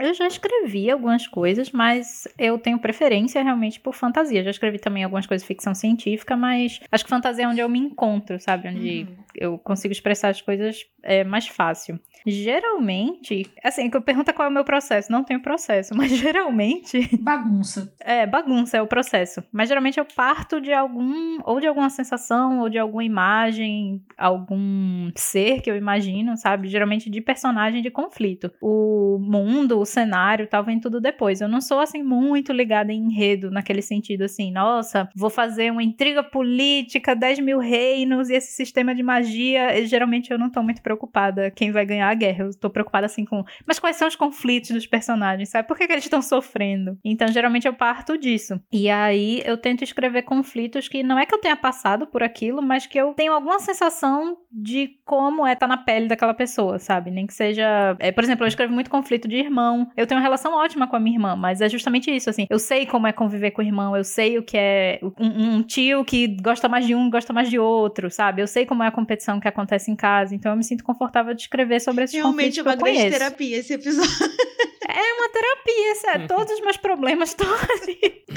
Eu já escrevi algumas coisas, mas eu tenho preferência realmente por fantasia. Já escrevi também algumas coisas de ficção científica, mas acho que fantasia é onde eu me encontro, sabe? Onde Uhum. eu consigo expressar as coisas é, mais fácil. Geralmente, assim, pergunta qual é o meu processo, não tenho processo, mas geralmente. Bagunça. É, bagunça é o processo. Mas geralmente eu parto de algum, ou de alguma sensação, ou de alguma imagem, algum ser que eu imagino, sabe? Geralmente de personagem de conflito. O mundo, o cenário, tal, vem tudo depois. Eu não sou, assim, muito ligada em enredo, naquele sentido, assim, nossa, vou fazer uma intriga política, 10 mil reinos e esse sistema de magia. Geralmente eu não tô muito preocupada quem vai ganhar a guerra. Eu tô preocupada assim com. Mas quais são os conflitos dos personagens, sabe? Por que, que eles estão sofrendo? Então, geralmente eu parto disso. E aí eu tento escrever conflitos que não é que eu tenha passado por aquilo, mas que eu tenho alguma sensação de como é estar tá na pele daquela pessoa, sabe? Nem que seja. É, por exemplo, eu escrevo muito conflito de irmão. Eu tenho uma relação ótima com a minha irmã, mas é justamente isso, assim. Eu sei como é conviver com o irmão, eu sei o que é um, um tio que gosta mais de um, gosta mais de outro, sabe? Eu sei como é a competição que acontece em casa, então eu me sinto confortável de escrever sobre esses Realmente é uma grande terapia esse episódio. É uma terapia, sério. Todos os meus problemas estão ali.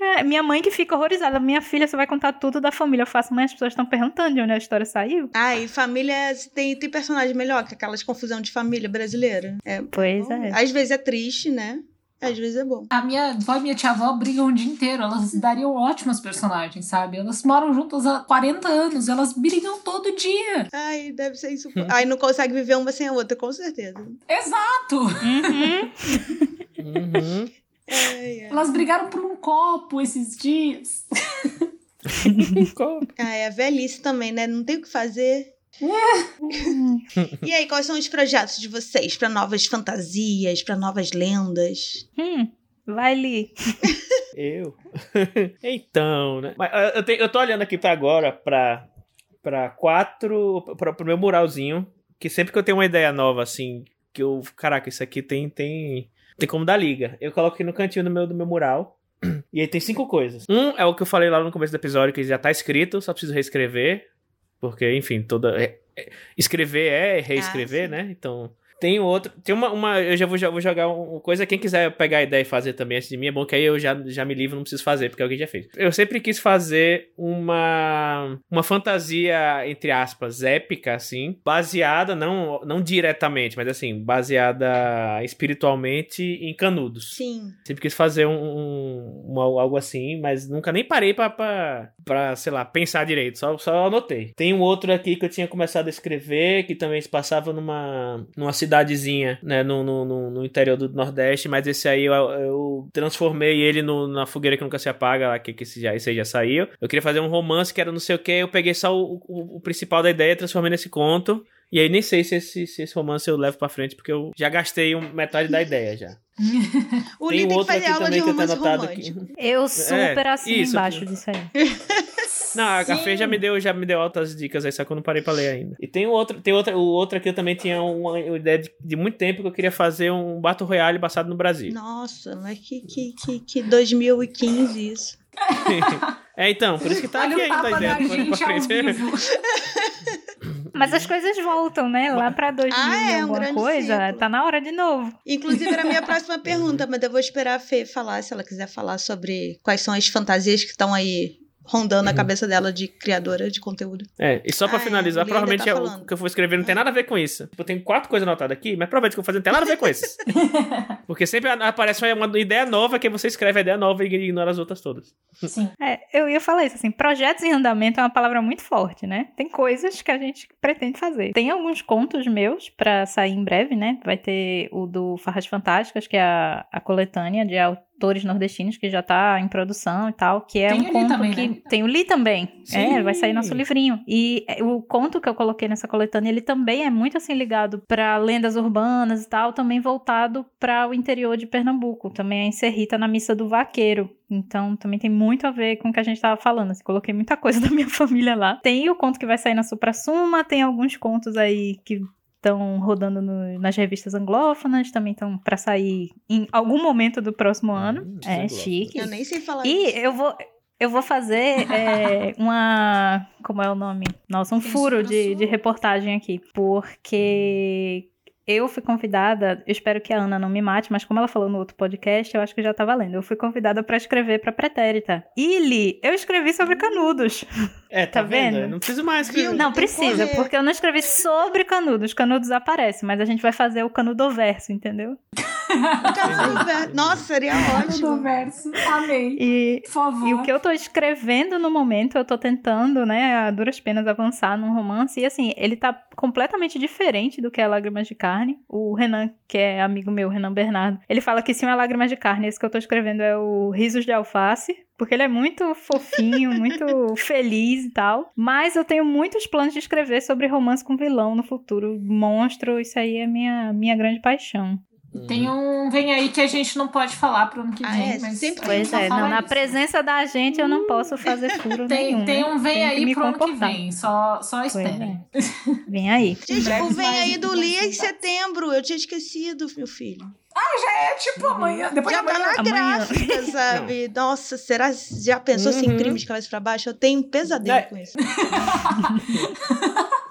É, minha mãe que fica horrorizada. Minha filha, você vai contar tudo da família. Eu faço, mas as pessoas estão perguntando de onde a história saiu. Ah, e família tem, tem personagem melhor que aquelas confusão de família brasileira. É, pois é. Às vezes é triste, né? Às vezes é bom. A minha avó e minha tia-avó brigam o dia inteiro. Elas dariam ótimas personagens, sabe? Elas moram juntas há 40 anos. Elas brigam todo dia. Ai, deve ser isso. Ai, não consegue viver uma sem a outra, com certeza. Exato! Uhum. Uhum. Elas brigaram por um copo esses dias. Ai, a velhice também, né? Não tem o que fazer. E aí, quais são os projetos de vocês para novas fantasias, para novas lendas? Hum, vai ali. Eu? então, né? Mas, eu, tenho, eu tô olhando aqui pra agora pra, pra quatro. Pra, pro meu muralzinho. Que sempre que eu tenho uma ideia nova, assim, que eu. Caraca, isso aqui tem. Tem, tem como dar liga. Eu coloco aqui no cantinho do meu, do meu mural. E aí tem cinco coisas. Um é o que eu falei lá no começo do episódio, que já tá escrito, só preciso reescrever. Porque, enfim, toda. é- é- escrever é reescrever, Ah, né? Então. Tem outro. Tem uma. uma eu já vou, já vou jogar uma coisa. Quem quiser pegar a ideia e fazer também antes de mim, é bom que aí eu já, já me livro, não preciso fazer, porque alguém já fez. Eu sempre quis fazer uma. Uma fantasia, entre aspas, épica, assim. Baseada, não, não diretamente, mas assim, baseada espiritualmente em canudos. Sim. Sempre quis fazer um, um- uma- algo assim, mas nunca nem parei pra, pra, pra, sei lá, pensar direito. Só, só anotei. Tem um outro aqui que eu tinha começado a escrever, que também se passava numa, numa cidadezinha, né, no, no, no- interior do Nordeste, mas esse aí eu, eu transformei ele no- na fogueira que nunca se apaga, lá, que, que esse, já, esse aí já saiu. Eu queria fazer um romance que era não sei o que, eu peguei só o, o, o principal da ideia, transformei nesse conto. E aí nem sei se esse, se esse romance eu levo pra frente, porque eu já gastei um- metade da ideia já. O Tem um outro aqui também que eu tenho anotado aqui. Eu super É, assino isso. embaixo disso aí. Não, a, Sim. Fê já me deu, já me deu altas dicas aí, só que eu não parei pra ler ainda. E tem outro, tem outra, o outro aqui eu também tinha uma, uma ideia de, de muito tempo que eu queria fazer um Battle Royale passado no Brasil. Nossa, mas que, que, que, que 2015 isso. É, então, por isso que tá Olha aqui ainda a ideia. da gente ao frente. vivo. Mas as coisas voltam, né? Lá pra 2000 Ah, é, um alguma grande coisa, ciclo. tá na hora de novo. Inclusive, era a minha próxima pergunta, mas eu vou esperar a Fê falar, se ela quiser falar sobre quais são as fantasias que estão aí rondando a cabeça dela de criadora de conteúdo. É, e só pra Ah, é, finalizar, provavelmente tá é o que eu vou escrever não tem nada a ver com isso. Tipo, eu tenho quatro coisas anotadas aqui, mas provavelmente o que eu vou fazer não tem nada a ver com esses. Porque sempre aparece uma ideia nova que você escreve a ideia nova e ignora as outras todas. Sim. É, eu ia falar isso, assim, projetos em andamento é uma palavra muito forte, né? Tem coisas que a gente pretende fazer. Tem alguns contos meus pra sair em breve, né? Vai ter o do Farras Fantásticas, que é a, a coletânea de autores nordestinos, que já tá em produção e tal, que é Tem um conto também, que... né? Tem o Li também. Sim. É, vai sair nosso livrinho. E é, o conto que eu coloquei nessa coletânea, ele também é muito, assim, ligado pra lendas urbanas e tal, também voltado para o interior de Pernambuco. Também é em Serrita, na Missa do Vaqueiro. Então, também tem muito a ver com o que a gente tava falando. Assim, coloquei muita coisa da minha família lá. Tem o conto que vai sair na Supra Suma, tem alguns contos aí que estão rodando no- nas revistas anglófonas, também estão para sair em algum momento do próximo ano. Hum, É anglófonas. chique. Eu nem sei falar E isso. eu vou. Eu vou fazer é, uma. Como é o nome? Nossa, um furo de, de reportagem aqui. Porque eu fui convidada, eu espero que a Ana não me mate, mas como ela falou no outro podcast, eu acho que já tá valendo. Eu fui convidada para escrever para Pretérita. Ili, eu escrevi sobre canudos. É, tá, tá vendo? vendo? Não preciso mais escrever. Não, precisa, porque eu não escrevi sobre canudos. Canudos aparecem, mas a gente vai fazer o canudoverso, entendeu? Nossa, seria ótimo. Canudoverso, amei. E, Por favor. E o que eu tô escrevendo no momento, eu tô tentando, né, a duras penas avançar num romance. E assim, ele tá completamente diferente do que é Lágrimas de Carne. O Renan, que é amigo meu, Renan Bernardo, ele fala que sim é Lágrimas de Carne. Esse que eu tô escrevendo é o Risos de Alface. Porque ele é muito fofinho, muito feliz e tal. Mas eu tenho muitos planos de escrever sobre romance com vilão no futuro. Monstro, isso aí é minha, minha grande paixão. Tem um vem aí que a gente não pode falar pro ano que ah, vem, ah, é, mas sempre pois é, não, na presença da gente eu não posso fazer furo tem, nenhum. Tem né? um vem tem aí pro comportar. ano que vem, só só esperem. É. Vem aí. Gente, o vem aí do Lia em setembro, eu tinha esquecido, meu filho. Ah, já é tipo amanhã. Depois já de amanhã. tá na gráfica, sabe? Nossa, será? Já pensou assim, uhum. assim, crime de cabeça pra baixo? Eu tenho um pesadelo é. com isso.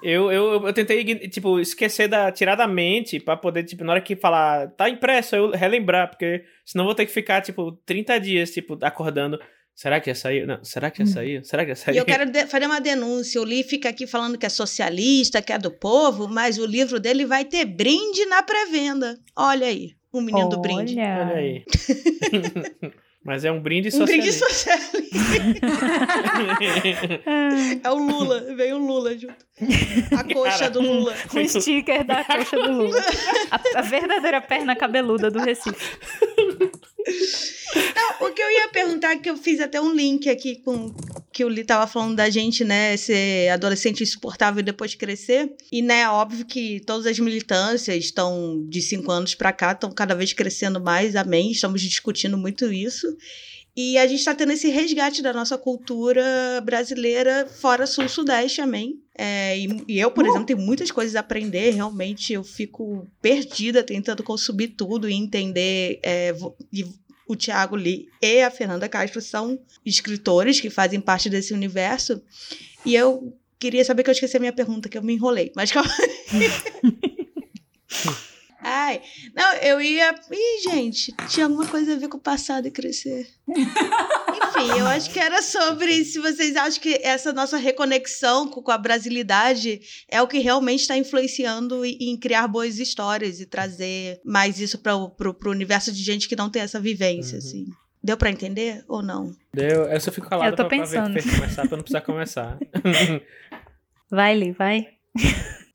Eu, eu, eu tentei, tipo, esquecer da. tirar da mente pra poder, tipo, na hora que falar, tá impresso, eu relembrar, porque senão vou ter que ficar, tipo, 30 dias, tipo, acordando. Será que já saiu? Não, será que já hum. saiu? Será que já saiu? E eu quero fazer uma denúncia. O Lee fica aqui falando que é socialista, que é do povo, mas o livro dele vai ter brinde na pré-venda. Olha aí, o menino Olha. do brinde. Olha aí. Mas é um brinde socialista. Um brinde socialista. é o Lula, veio o Lula junto. A coxa Cara, do Lula. O sticker da coxa do Lula. A, a verdadeira perna cabeluda do Recife. Não, o que eu ia perguntar, que eu fiz até um link aqui com que o Li tava falando da gente, né, ser adolescente insuportável e depois crescer. E, né, óbvio que todas as militâncias estão de cinco anos para cá, estão cada vez crescendo mais, amém. Estamos discutindo muito isso. E a gente está tendo esse resgate da nossa cultura brasileira fora sul-sudeste, amém. É, e, e, eu, por uh! exemplo, tenho muitas coisas a aprender. Realmente, eu fico perdida tentando consumir tudo e entender. É, e o Tiago Lee e a Fernanda Castro são escritores que fazem parte desse universo. E eu queria saber que eu esqueci a minha pergunta, que eu me enrolei. Mas calma. Ai, não, eu ia. Ih, gente, tinha alguma coisa a ver com o passado e crescer. Enfim, eu acho que era sobre se vocês acham que essa nossa reconexão com a brasilidade é o que realmente está influenciando em criar boas histórias e trazer mais isso para o universo de gente que não tem essa vivência, uhum. assim. Deu para entender ou não? Deu. Eu só fico calado eu tô pra, pensando. pra ver começar, pra não precisar começar. vai, Li, vai.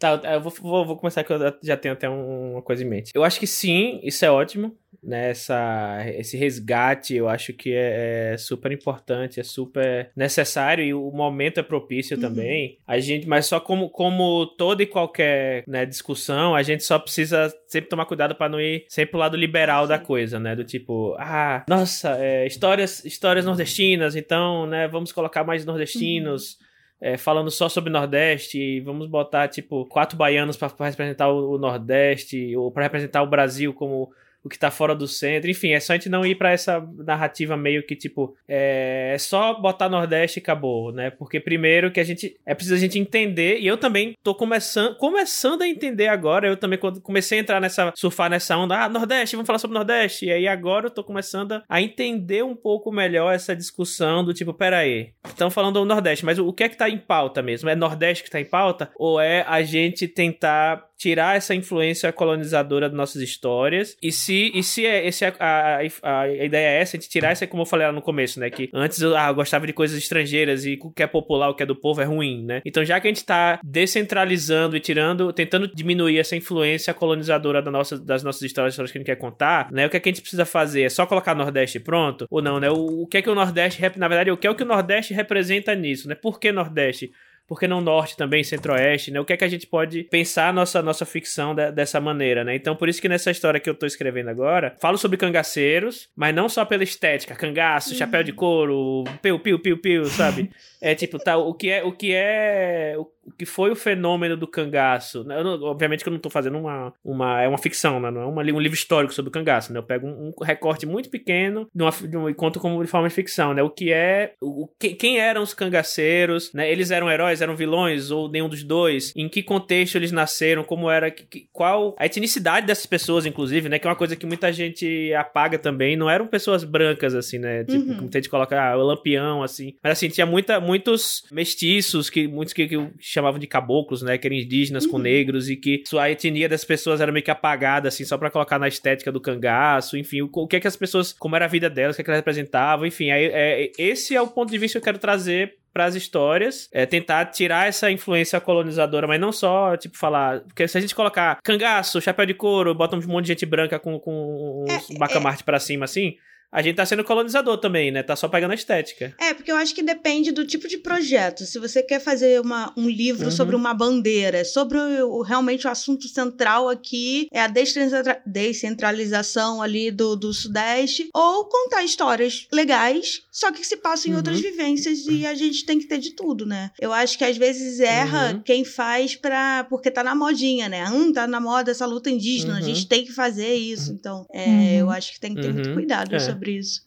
Tá, eu vou, vou, vou, começar que eu já tenho até uma coisa em mente. Eu acho que sim, isso é ótimo. Né, essa, esse resgate eu acho que é, é, super importante, é super necessário e o momento é propício uhum. também. A gente, mas só como, como toda e qualquer né, discussão, a gente só precisa sempre tomar cuidado para não ir sempre pro lado liberal da coisa, né? Do tipo, ah, nossa, é, histórias, histórias nordestinas, então, né, vamos colocar mais nordestinos. Uhum é, falando só sobre Nordeste e vamos botar, tipo, quatro baianos para representar o, o, Nordeste ou para representar o Brasil como o que tá fora do centro. Enfim, é só a gente não ir para essa narrativa meio que, tipo, é, é, só botar Nordeste e acabou, né? Porque primeiro que a gente. É preciso a gente entender, e eu também tô começando, começando a entender agora. Eu também comecei a entrar nessa. surfar nessa onda. Ah, Nordeste, vamos falar sobre Nordeste. E aí agora eu tô começando a entender um pouco melhor essa discussão do tipo, pera aí. Estão falando do Nordeste, mas o que é que tá em pauta mesmo? É Nordeste que tá em pauta? Ou é a gente tentar tirar essa influência colonizadora das nossas histórias. E se, e se é, esse, a, a, a, ideia é essa, a gente tirar essa, como eu falei lá no começo, né? Que antes eu, ah, eu gostava de coisas estrangeiras e o que é popular, o que é do povo é ruim, né? Então, já que a gente tá descentralizando e tirando, tentando diminuir essa influência colonizadora da nossa, das nossas histórias, histórias que a gente quer contar, né? O que, é que a gente precisa fazer? É só colocar Nordeste pronto? Ou não, né? O, o que é que o Nordeste, na verdade, o que é o que o Nordeste representa nisso, né? Por que Nordeste? Por que não norte também, centro-oeste, né? O que é que a gente pode pensar a nossa, nossa ficção de, dessa maneira, né? Então, por isso que nessa história que eu tô escrevendo agora, falo sobre cangaceiros, mas não só pela estética, cangaço, uhum. chapéu de couro, piu, piu, piu, piu, sabe? É tipo, tá, o que é, o que é, o que foi o fenômeno do cangaço. Né? Não, obviamente que eu não tô fazendo uma, uma. É uma ficção, né? Não é uma, um livro histórico sobre o cangaço, né? Eu pego um, um recorte muito pequeno de uma, de uma, e conto como de forma de ficção, né? O que é. O, que, quem eram os cangaceiros, né? Eles eram heróis, eram vilões, ou nenhum dos dois? Em que contexto eles nasceram? Como era. Que, qual a etnicidade dessas pessoas, inclusive, né? Que é uma coisa que muita gente apaga também. Não eram pessoas brancas, assim, né? Tipo, uhum. muita gente coloca ah, o lampião, assim. Mas assim, tinha muita, muitos mestiços, que muitos que, que chamavam de caboclos, né? Que eram indígenas uhum. com negros e que a etnia das pessoas era meio que apagada, assim, só para colocar na estética do cangaço, enfim, o, o, que é que as pessoas, como era a vida delas, o que é que elas representavam, enfim, aí, é, esse é o ponto de vista que eu quero trazer para as histórias, é tentar tirar essa influência colonizadora, mas não só, tipo, falar. Porque se a gente colocar cangaço, chapéu de couro, bota um monte de gente branca com, com uns é, bacamarte é... para cima assim, a gente tá sendo colonizador também, né? Tá só pegando a estética. É, porque eu acho que depende do tipo de projeto. Se você quer fazer uma, um livro uhum. sobre uma bandeira, sobre o, realmente o assunto central aqui é a descentralização ali do, do Sudeste, ou contar histórias legais, só que se passam em uhum. outras vivências e a gente tem que ter de tudo, né? Eu acho que às vezes erra uhum. quem faz pra, porque tá na modinha, né? Hum, tá na moda essa luta indígena, a gente uhum. tem que fazer isso. Então, é, eu uhum. acho que tem que ter muito uhum. cuidado é. sobre sobre isso.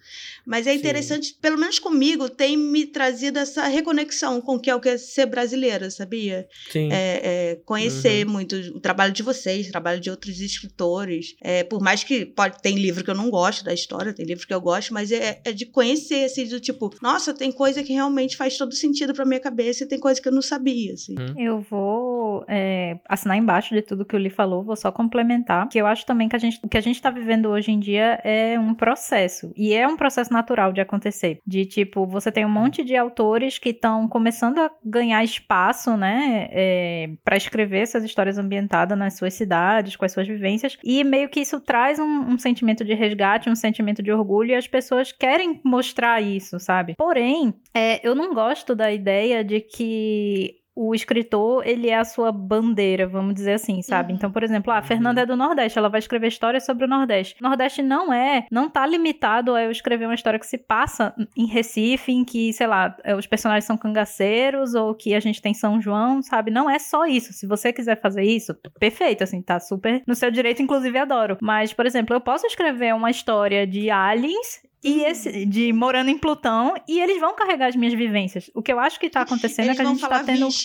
Mas é interessante, Sim. pelo menos comigo, tem me trazido essa reconexão com o que é o que é ser brasileira, sabia? Sim. É, é, conhecer uhum. muito o trabalho de vocês, o trabalho de outros escritores. É, por mais que pode tem livro que eu não gosto da história, tem livro que eu gosto, mas é, é de conhecer, assim, do tipo, nossa, tem coisa que realmente faz todo sentido pra minha cabeça e tem coisa que eu não sabia, assim. Uhum. Eu vou é, assinar embaixo de tudo que o Li falou, vou só complementar, que eu acho também que a gente, o que a gente tá vivendo hoje em dia é um processo. E é um processo natural de acontecer. De tipo, você tem um monte de autores que estão começando a ganhar espaço, né, é, para escrever essas histórias ambientadas nas suas cidades, com as suas vivências, e meio que isso traz um, um sentimento de resgate, um sentimento de orgulho, e as pessoas querem mostrar isso, sabe? Porém, é, eu não gosto da ideia de que o escritor, ele é a sua bandeira, vamos dizer assim, sabe? Uhum. Então, por exemplo, ah, a Fernanda é do Nordeste, ela vai escrever histórias sobre o Nordeste. O Nordeste não é, não tá limitado a eu escrever uma história que se passa em Recife, em que, sei lá, é, os personagens são cangaceiros ou que a gente tem São João, sabe? Não é só isso. Se você quiser fazer isso, perfeito, assim, tá super no seu direito, inclusive adoro. Mas, por exemplo, eu posso escrever uma história de aliens e esse, de morando em Plutão, e eles vão carregar as minhas vivências. O que eu acho que tá acontecendo eles é que a gente tá tendo.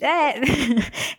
É,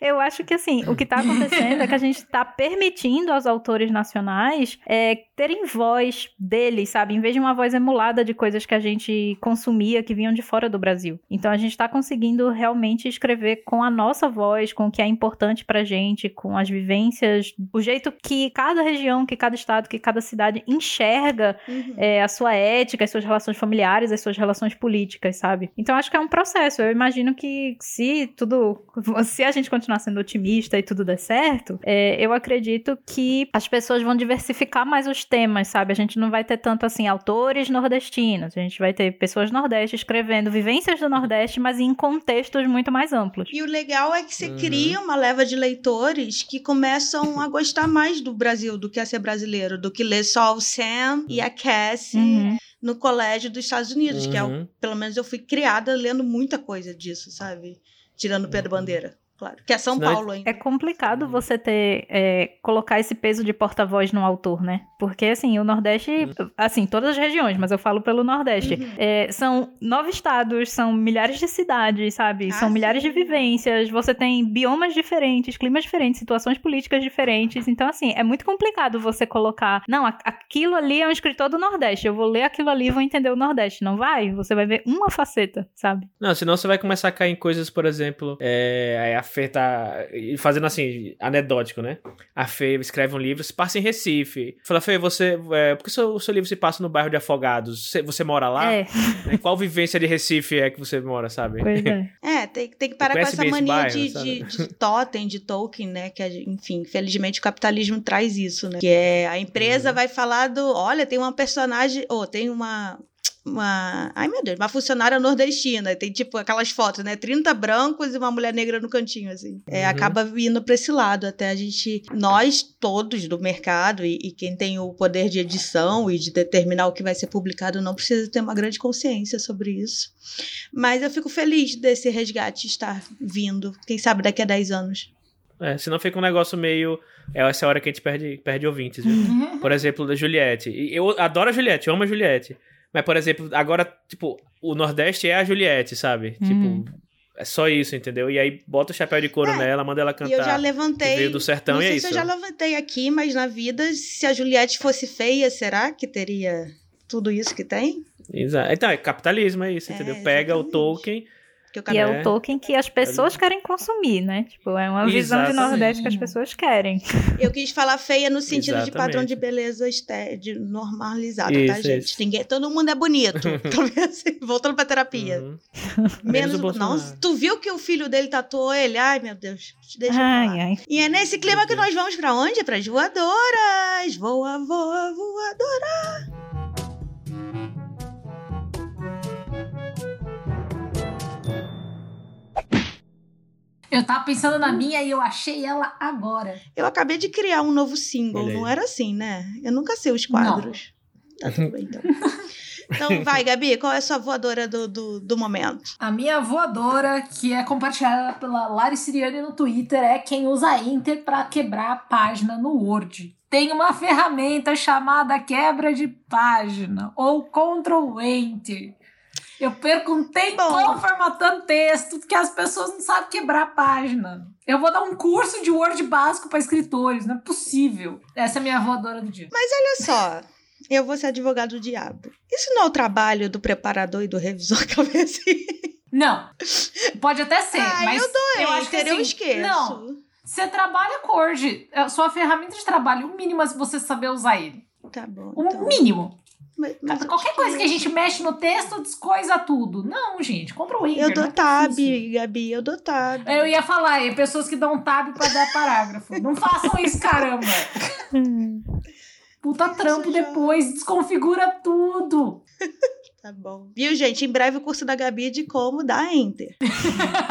eu acho que assim, o que tá acontecendo é que a gente tá permitindo aos autores nacionais é, terem voz deles, sabe? Em vez de uma voz emulada de coisas que a gente consumia, que vinham de fora do Brasil. Então a gente tá conseguindo realmente escrever com a nossa voz, com o que é importante pra gente, com as vivências, o jeito que cada região, que cada estado, que cada cidade enxerga. Uhum é, a sua ética, as suas relações familiares, as suas relações políticas, sabe? Então acho que é um processo. Eu imagino que se tudo. Se a gente continuar sendo otimista e tudo der certo, é, eu acredito que as pessoas vão diversificar mais os temas, sabe? A gente não vai ter tanto assim autores nordestinos. A gente vai ter pessoas nordeste escrevendo vivências do Nordeste, mas em contextos muito mais amplos. E o legal é que você uhum. cria uma leva de leitores que começam a gostar mais do Brasil do que a ser brasileiro, do que ler só o Sam e a Cat acontece uhum. no colégio dos Estados Unidos, uhum. que é o, uhum. pelo menos eu fui criada lendo muita coisa disso, sabe? Tirando Pedro Bandeira claro. Que é São Senão Paulo ainda. É complicado você ter, é, colocar esse peso de porta-voz no autor, né? Porque, assim, o Nordeste, uhum. assim, todas as regiões, mas eu falo pelo Nordeste, uhum. é, são nove estados, são milhares de cidades, sabe? Ah, são milhares sim. de vivências, você tem biomas diferentes, climas diferentes, situações políticas diferentes. Então, assim, é muito complicado você colocar, não, aquilo ali é um escritor do Nordeste, eu vou ler aquilo ali e vou entender o Nordeste. Não vai? Você vai ver uma faceta, sabe? Não, senão você vai começar a cair em coisas, por exemplo, é, a Fê tá fazendo assim, anedótico, né? A Fê escreve um livro, se passa em Recife. Fala, Fê, você. É, por que o seu, seu livro se passa no bairro de Afogados? Você, você mora lá? É. Né? Qual vivência de Recife é que você mora, sabe? Pois é. É, tem, tem que parar com essa mania bairro, de, de, de, totem, de Tolkien, né? Que, enfim, felizmente o capitalismo traz isso, né? Que é a empresa uhum. vai falar do. Olha, tem uma personagem. Ou oh, tem uma uma. Ai, meu Deus, uma funcionária nordestina. Tem, tipo, aquelas fotos, né? 30 brancos e uma mulher negra no cantinho, assim. É, Uhum. acaba indo pra esse lado. Até a gente. Nós, todos do mercado, e, e quem tem o poder de edição e de determinar o que vai ser publicado, não precisa ter uma grande consciência sobre isso. Mas eu fico feliz desse resgate estar vindo. Quem sabe daqui a 10 anos. É, senão fica um negócio meio. É essa hora que a gente perde, perde ouvintes, viu? Por exemplo, da Juliette. E Eu adoro a Juliette, eu amo a Juliette. Mas, por exemplo, agora, tipo, o Nordeste é a Juliette, sabe? Hum. Tipo, é só isso, entendeu? E aí bota o chapéu de couro É, nela, manda ela cantar. E eu já levantei. veio do sertão não e é sei isso. se eu já levantei aqui, mas na vida, se a Juliette fosse feia, será que teria tudo isso que tem? Exato. Então, é capitalismo, é isso, É, entendeu? Pega o exatamente. Tolkien. Que eu E é o Tolkien que as pessoas querem consumir, né? Tipo, é uma visão de Exatamente. Nordeste que as pessoas querem. Eu quis falar feia no sentido de padrão Exatamente. de beleza de normalizado, tá, Isso, gente? isso. Ninguém, todo mundo é bonito. Tá assim? Voltando pra terapia. Uhum. Menos, Menos o. Nossa, tu viu que o filho dele tatuou ele? Ai, meu Deus. Deixa Ai, ai. E é nesse clima que nós vamos pra onde? Pras voadoras. Voa, voa, voadora. Eu tava pensando na minha e eu achei ela agora. Eu acabei de criar um novo single, não era assim, né? Eu nunca sei os quadros. Tá tudo bem, então. Então, vai, Gabi, qual é a sua voadora do, do, do momento? A minha voadora, que é compartilhada pela Lari Siriane no Twitter, é quem usa Enter pra quebrar a página no Word. Tem uma ferramenta chamada quebra de página ou Ctrl Enter. Eu tempão Bom. formatando texto porque as pessoas não sabem quebrar a página. Eu vou dar um curso de Word básico para escritores, não é possível. Essa é a minha voadora do dia. Olha só, eu vou ser advogado do diabo. Isso não é o trabalho do preparador e do revisor que eu assim? Não. Pode até ser, Ah, mas eu dou eu acho que enter, eu assim, esqueço. Não, Você trabalha com Word. A sua ferramenta de trabalho, o mínimo é você saber usar ele. Tá bom. O então. mínimo. Mas- mas eu Qualquer coisa que a gente mexe no texto, descoisa tudo. Não, gente. Ctrl Enter. Eu não dou é tab, difícil. Gabi, eu dou tab. Eu ia falar, e pessoas que dão tab pra dar parágrafo. Não façam isso, caramba. Puta trampo já- depois, desconfigura tudo. Tá bom. Viu, gente? Em breve o curso da Gabi é de como dar enter.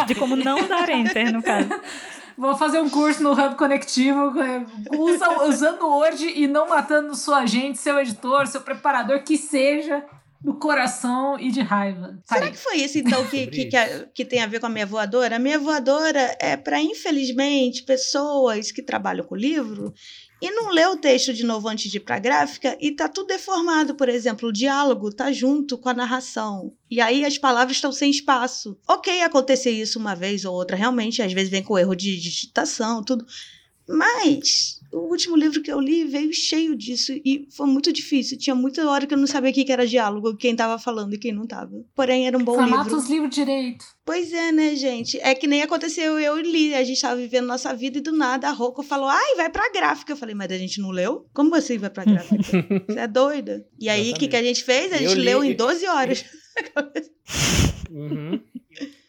De como não dar enter, no caso. Vou fazer um curso no Hub Conectivo é, usa- usando o Word e não matando sua agente, seu editor, seu preparador, que seja do coração e de raiva. Será que foi isso, então, que, que, que, a- que tem a ver com a minha voadora? A minha voadora é para, infelizmente, pessoas que trabalham com livro e não lê o texto de novo antes de ir para a gráfica e tá tudo deformado. Por exemplo, o diálogo tá junto com a narração. E aí as palavras estão sem espaço. Ok acontecer isso uma vez ou outra, realmente, às vezes vem com erro de digitação, tudo. Mas o último livro que eu li veio cheio disso e foi muito difícil. Tinha muita hora que eu não sabia o que era diálogo, quem tava falando e quem não tava. Porém, era um bom Formata livro. os livros direito. Pois é, né, gente? É que nem aconteceu eu e Li. A gente tava vivendo nossa vida e do nada a Rocco falou: ai, vai pra gráfica. Eu falei, mas a gente não leu? Como assim vai pra gráfica? Você é doida? E aí, o que, que a gente fez? A Eu gente li- leu em 12 horas. Uhum.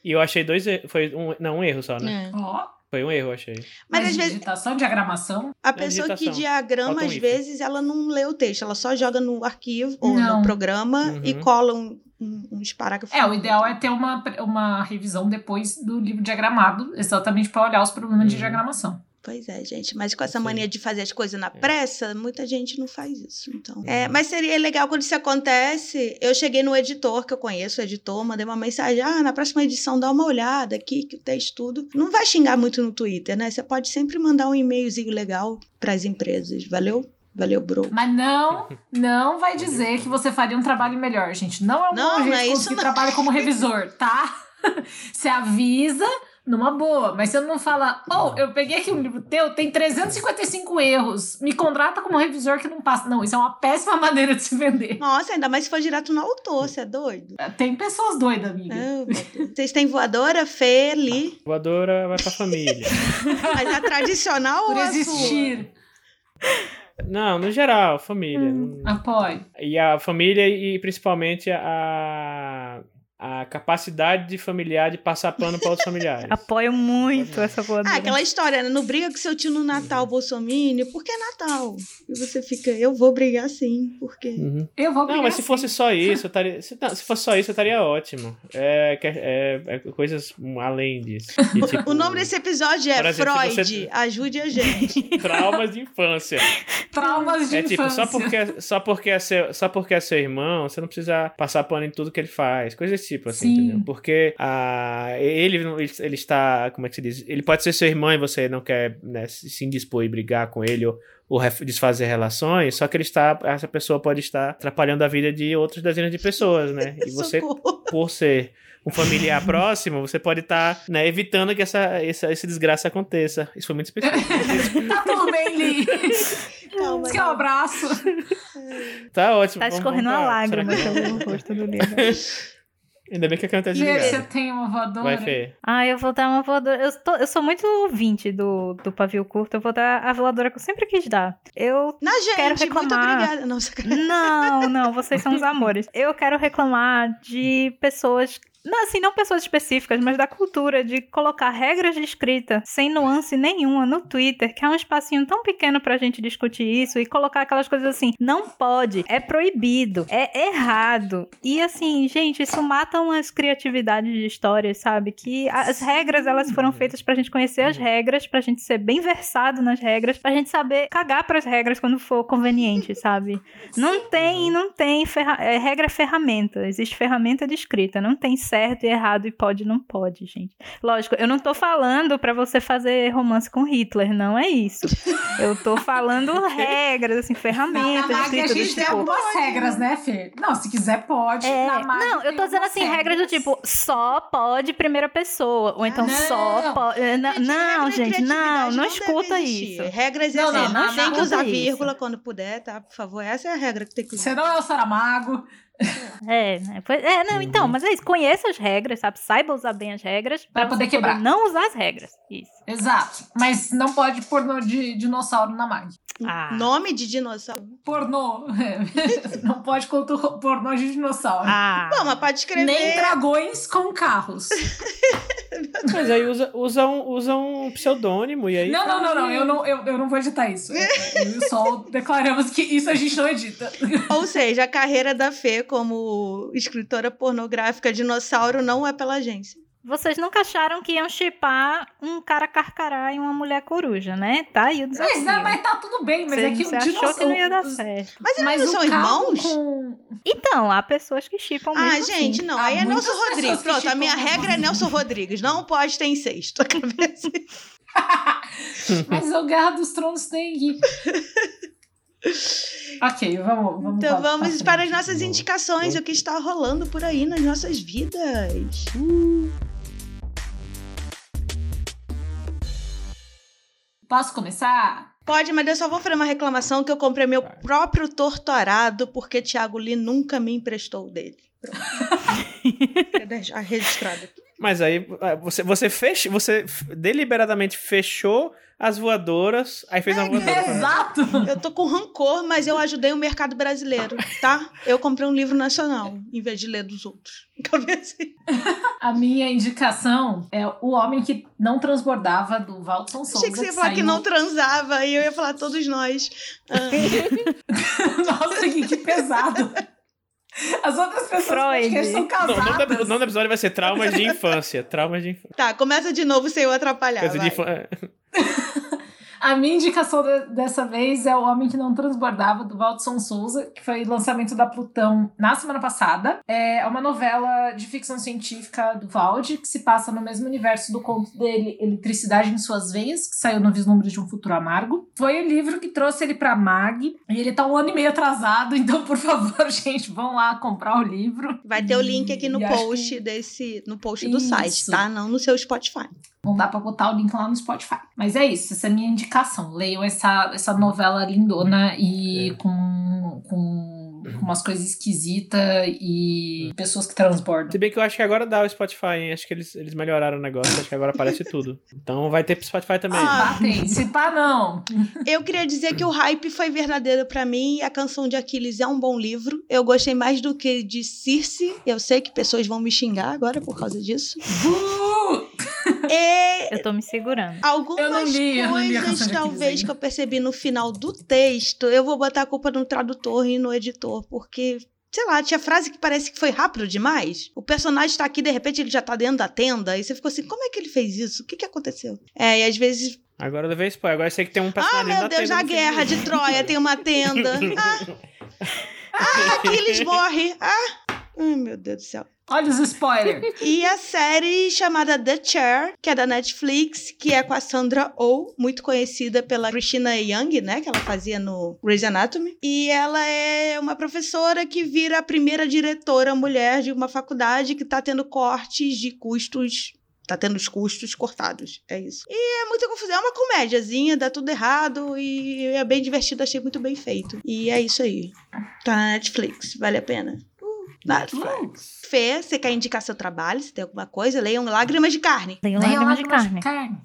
E eu achei dois erros. Foi um, não, um erro só, né? É. Foi um erro, eu achei. Mas Mas às vezes digitação, diagramação. a pessoa que diagrama, Falta às vezes, ela não lê o texto, ela só joga no arquivo ou Não. no programa Uhum. e cola um- um- uns parágrafos. É, o ideal é ter uma, uma revisão depois do livro diagramado, exatamente para olhar os problemas de Uhum. diagramação. Pois é, gente. Mas com essa Sim. mania de fazer as coisas na É. pressa, muita gente não faz isso. Então. É, mas seria legal quando isso acontece. Eu cheguei no editor, que eu conheço o editor, mandei uma mensagem: ah, na próxima edição dá uma olhada aqui, que o texto tudo. Não vai xingar muito no Twitter, né? Você pode sempre mandar um e-mailzinho legal para as empresas. Valeu? Valeu, bro. Mas não, não vai dizer que você faria um trabalho melhor, gente. Não é um Não, bom não jeito é de isso, conseguir não. trabalho como revisor, tá? Você avisa numa boa, mas você não fala, oh, eu peguei aqui um livro teu, tem 355 erros, me contrata como revisor que não passa. Não, isso é uma péssima maneira de se vender. Nossa, ainda mais se for direto no autor, você é doido? Tem pessoas doidas, amiga. Ah. Vocês têm voadora, Fê, Li, Voadora vai pra família. mas a tradicional Por ou a sua? existir. não, no geral, família. Não- Apoio. E a família e principalmente a, a capacidade de familiar de passar pano para outros familiares. Apoio muito essa voadora. Ah, aquela história, né? Não briga com seu tio no Natal, Bolsonaro, porque é Natal. E você fica, eu vou brigar sim, porque. Uhum. Eu vou Não, brigar mas se sim. fosse só isso, eu estaria. Se, não, se fosse só isso, eu estaria ótimo. É, que- é, é coisas além disso. E, tipo, O nome desse episódio é exemplo, se Freud, você- ajude a gente. Traumas de infância. Traumas de É tipo, infância. só porque, só, porque é seu, só porque é seu irmão, você não precisa passar pano em tudo que ele faz. Coisas desse tipo, assim, Sim. entendeu? Porque ah, ele, ele, ele está. Como é que se diz? Ele pode ser seu irmão e você não quer né, se indispor e brigar com ele ou, ou desfazer relações, só que ele está. Essa pessoa pode estar atrapalhando a vida de outras dezenas de pessoas, né? E você, Socorro. por ser um familiar próximo, você pode estar né, evitando que essa, essa, esse desgraça aconteça. Isso foi muito específico. Tá tudo bem, Li. Calma, Quer um abraço? tá ótimo. Tá escorrendo uma lágrima que- pelo rosto do livro. Ainda bem que a câmera tá Gente, você desligada. tem uma voadora? Vai, Fê. Ah, eu vou dar uma voadora. Eu, tô- eu sou muito ouvinte do, do pavio curto. Eu vou dar a voadora que eu sempre quis dar. Eu. Na gente, Quero muito reclamar. obrigada. Não. Não, não, vocês são os amores. Eu quero reclamar de pessoas. Não, assim, não pessoas específicas, mas da cultura de colocar regras de escrita sem nuance nenhuma no Twitter, que é um espacinho tão pequeno pra gente discutir isso e colocar aquelas coisas assim, não pode, é proibido, é errado. E assim, gente, isso mata umas criatividades de histórias, sabe? Que as regras, elas foram feitas pra gente conhecer as regras, pra gente ser bem versado nas regras, pra gente saber cagar pras regras quando for conveniente, sabe? Não tem, não tem ferra é, regra é ferramenta. Existe ferramenta de escrita. Não tem certo e errado e pode e não pode, gente. Lógico, eu não tô falando pra você fazer romance com Hitler, não é isso. Eu tô falando regras, assim, Na, ferramentas na MAG a gente tem tipo. algumas regras, né, Fê? Não, se quiser pode. É, Na não, eu tô dizendo assim, regras do tipo, só pode primeira pessoa, ou então não. só pode... Não, Gente, não, gente, não, não deve escuta isso. Regras Não, é não, assim, não, tem não que usar isso. vírgula quando puder, tá? Por favor, essa é a regra que tem que usar. Você não é o Saramago. É, né? Pois- é, não, então, mas é isso, conheça as regras, sabe? Saiba usar bem as regras Pra você poder quebrar. não usar as regras. Isso. Exato. Mas não pode pornô de dinossauro na MAG. Ah. Nome de dinossauro. Pornô. não pode contar pornô de dinossauro. Ah. Bom, mas pode escrever. Nem dragões com carros. Mas aí usa, usa, um, usa um pseudônimo e aí. Não, não, não, não. Eu não, eu, eu não vou editar isso. Eu e o Sol declaramos que isso a gente não edita. Ou seja, a carreira da Fê como escritora pornográfica dinossauro não é pela agência. Vocês nunca acharam que iam chipar um cara carcará e uma mulher coruja, né? Tá aí o desafio. Mas, mas tá tudo bem, mas você, é que você o achou dinossauro. que não ia dar certo. Mas eles Mas não são irmãos? com- Então, há pessoas que chipam Ah, mesmo gente, assim. não. Há Aí é Nelson Rodrigues. Pronto, a minha mesmo regra é assim. Nelson Rodrigues. Não pode ter incesto. Mas o Guerra dos Tronos tem que. ok, vamos. vamos Então pra- vamos pra para as nossas indicações, o que está rolando por aí nas nossas vidas. Posso começar? Pode, mas eu só vou fazer uma reclamação que eu comprei meu próprio torturado porque Thiago Lee nunca me emprestou o dele. Pronto. Deixar registrado aqui. Mas aí ah, você, você, fecha, você deliberadamente fechou as voadoras, aí fez uma voadora. pra- Exato! Eu tô com rancor, mas eu ajudei o mercado brasileiro, tá? Eu comprei um livro nacional, em vez de ler dos outros. assim. A minha indicação é O Homem que Não Transbordava, do Waldson Souza. Achei que você ia falar que saiu- não transava, e eu ia falar todos nós. Ah, Nossa, que, que pesado. As outras pessoas Freud. são Não, o nome casadas. o nome do episódio vai ser Traumas de Infância. Traumas de Infância. tá, começa de novo sem eu atrapalhar. Coisa de infância. A minha indicação de- dessa vez é O Homem que Não Transbordava, do Waldson Souza, que foi lançamento da Plutão na semana passada. É uma novela de ficção científica do Wald, que se passa no mesmo universo do conto dele, Eletricidade em Suas Veias, que saiu no Vislumbres de um Futuro Amargo. Foi o livro que trouxe ele pra Mag, e ele tá um ano e meio atrasado, então, por favor, gente, vão lá comprar o livro. Vai ter o link aqui no E post que- desse. No post do Isso. site, tá? Não no seu Spotify. Não dá pra botar o link lá no Spotify. Mas é isso, essa é a minha indicação. Leiam essa, essa novela lindona e É. com, com com umas coisas esquisitas e pessoas que transbordam. Se bem que eu acho que agora dá o Spotify, hein? Acho que eles, eles melhoraram o negócio, acho que agora aparece tudo. Então vai ter pro Spotify também. Ah, Ah, tem. Se pá, não. Eu queria dizer que o hype foi verdadeiro pra mim. A canção de Aquiles é um bom livro. Eu gostei mais do que de Circe. Eu sei que pessoas vão me xingar agora por causa disso. Uh! E Eu tô me segurando. algumas Eu não li, eu não li a coisas, de Aquiles talvez, que eu percebi no final do texto, eu vou botar a culpa no tradutor e no editor, porque. Sei lá, tinha frase que parece que foi rápido demais. O personagem tá aqui, de repente ele já tá dentro da tenda. E você ficou assim, como é que ele fez isso? O que que aconteceu? É, e às vezes Agora eu levei spoiler. Agora eu sei que tem um Ah, personagem meu da Deus, tenda na no fim guerra de. Troia tem uma tenda. Ah, ah Aquiles morre. Ah, ai, meu Deus do céu. Olha os spoilers. E a série chamada The Chair, que é da Netflix, que é com a Sandra Oh, muito conhecida pela Christina Young, né? Que ela fazia no Grey's Anatomy. E ela é uma professora que vira a primeira diretora mulher de uma faculdade que tá tendo cortes de custos Tá tendo os custos cortados. É isso. E é muita confusão. É uma comédiazinha, dá tudo errado e é bem divertido, achei muito bem feito. E é isso aí. Tá na Netflix, vale a pena. Netflix. Fê, você quer indicar seu trabalho? Se tem alguma coisa, leiam Lágrimas de Carne. Tenho Nem lágrimas de lágrimas carne. de carne.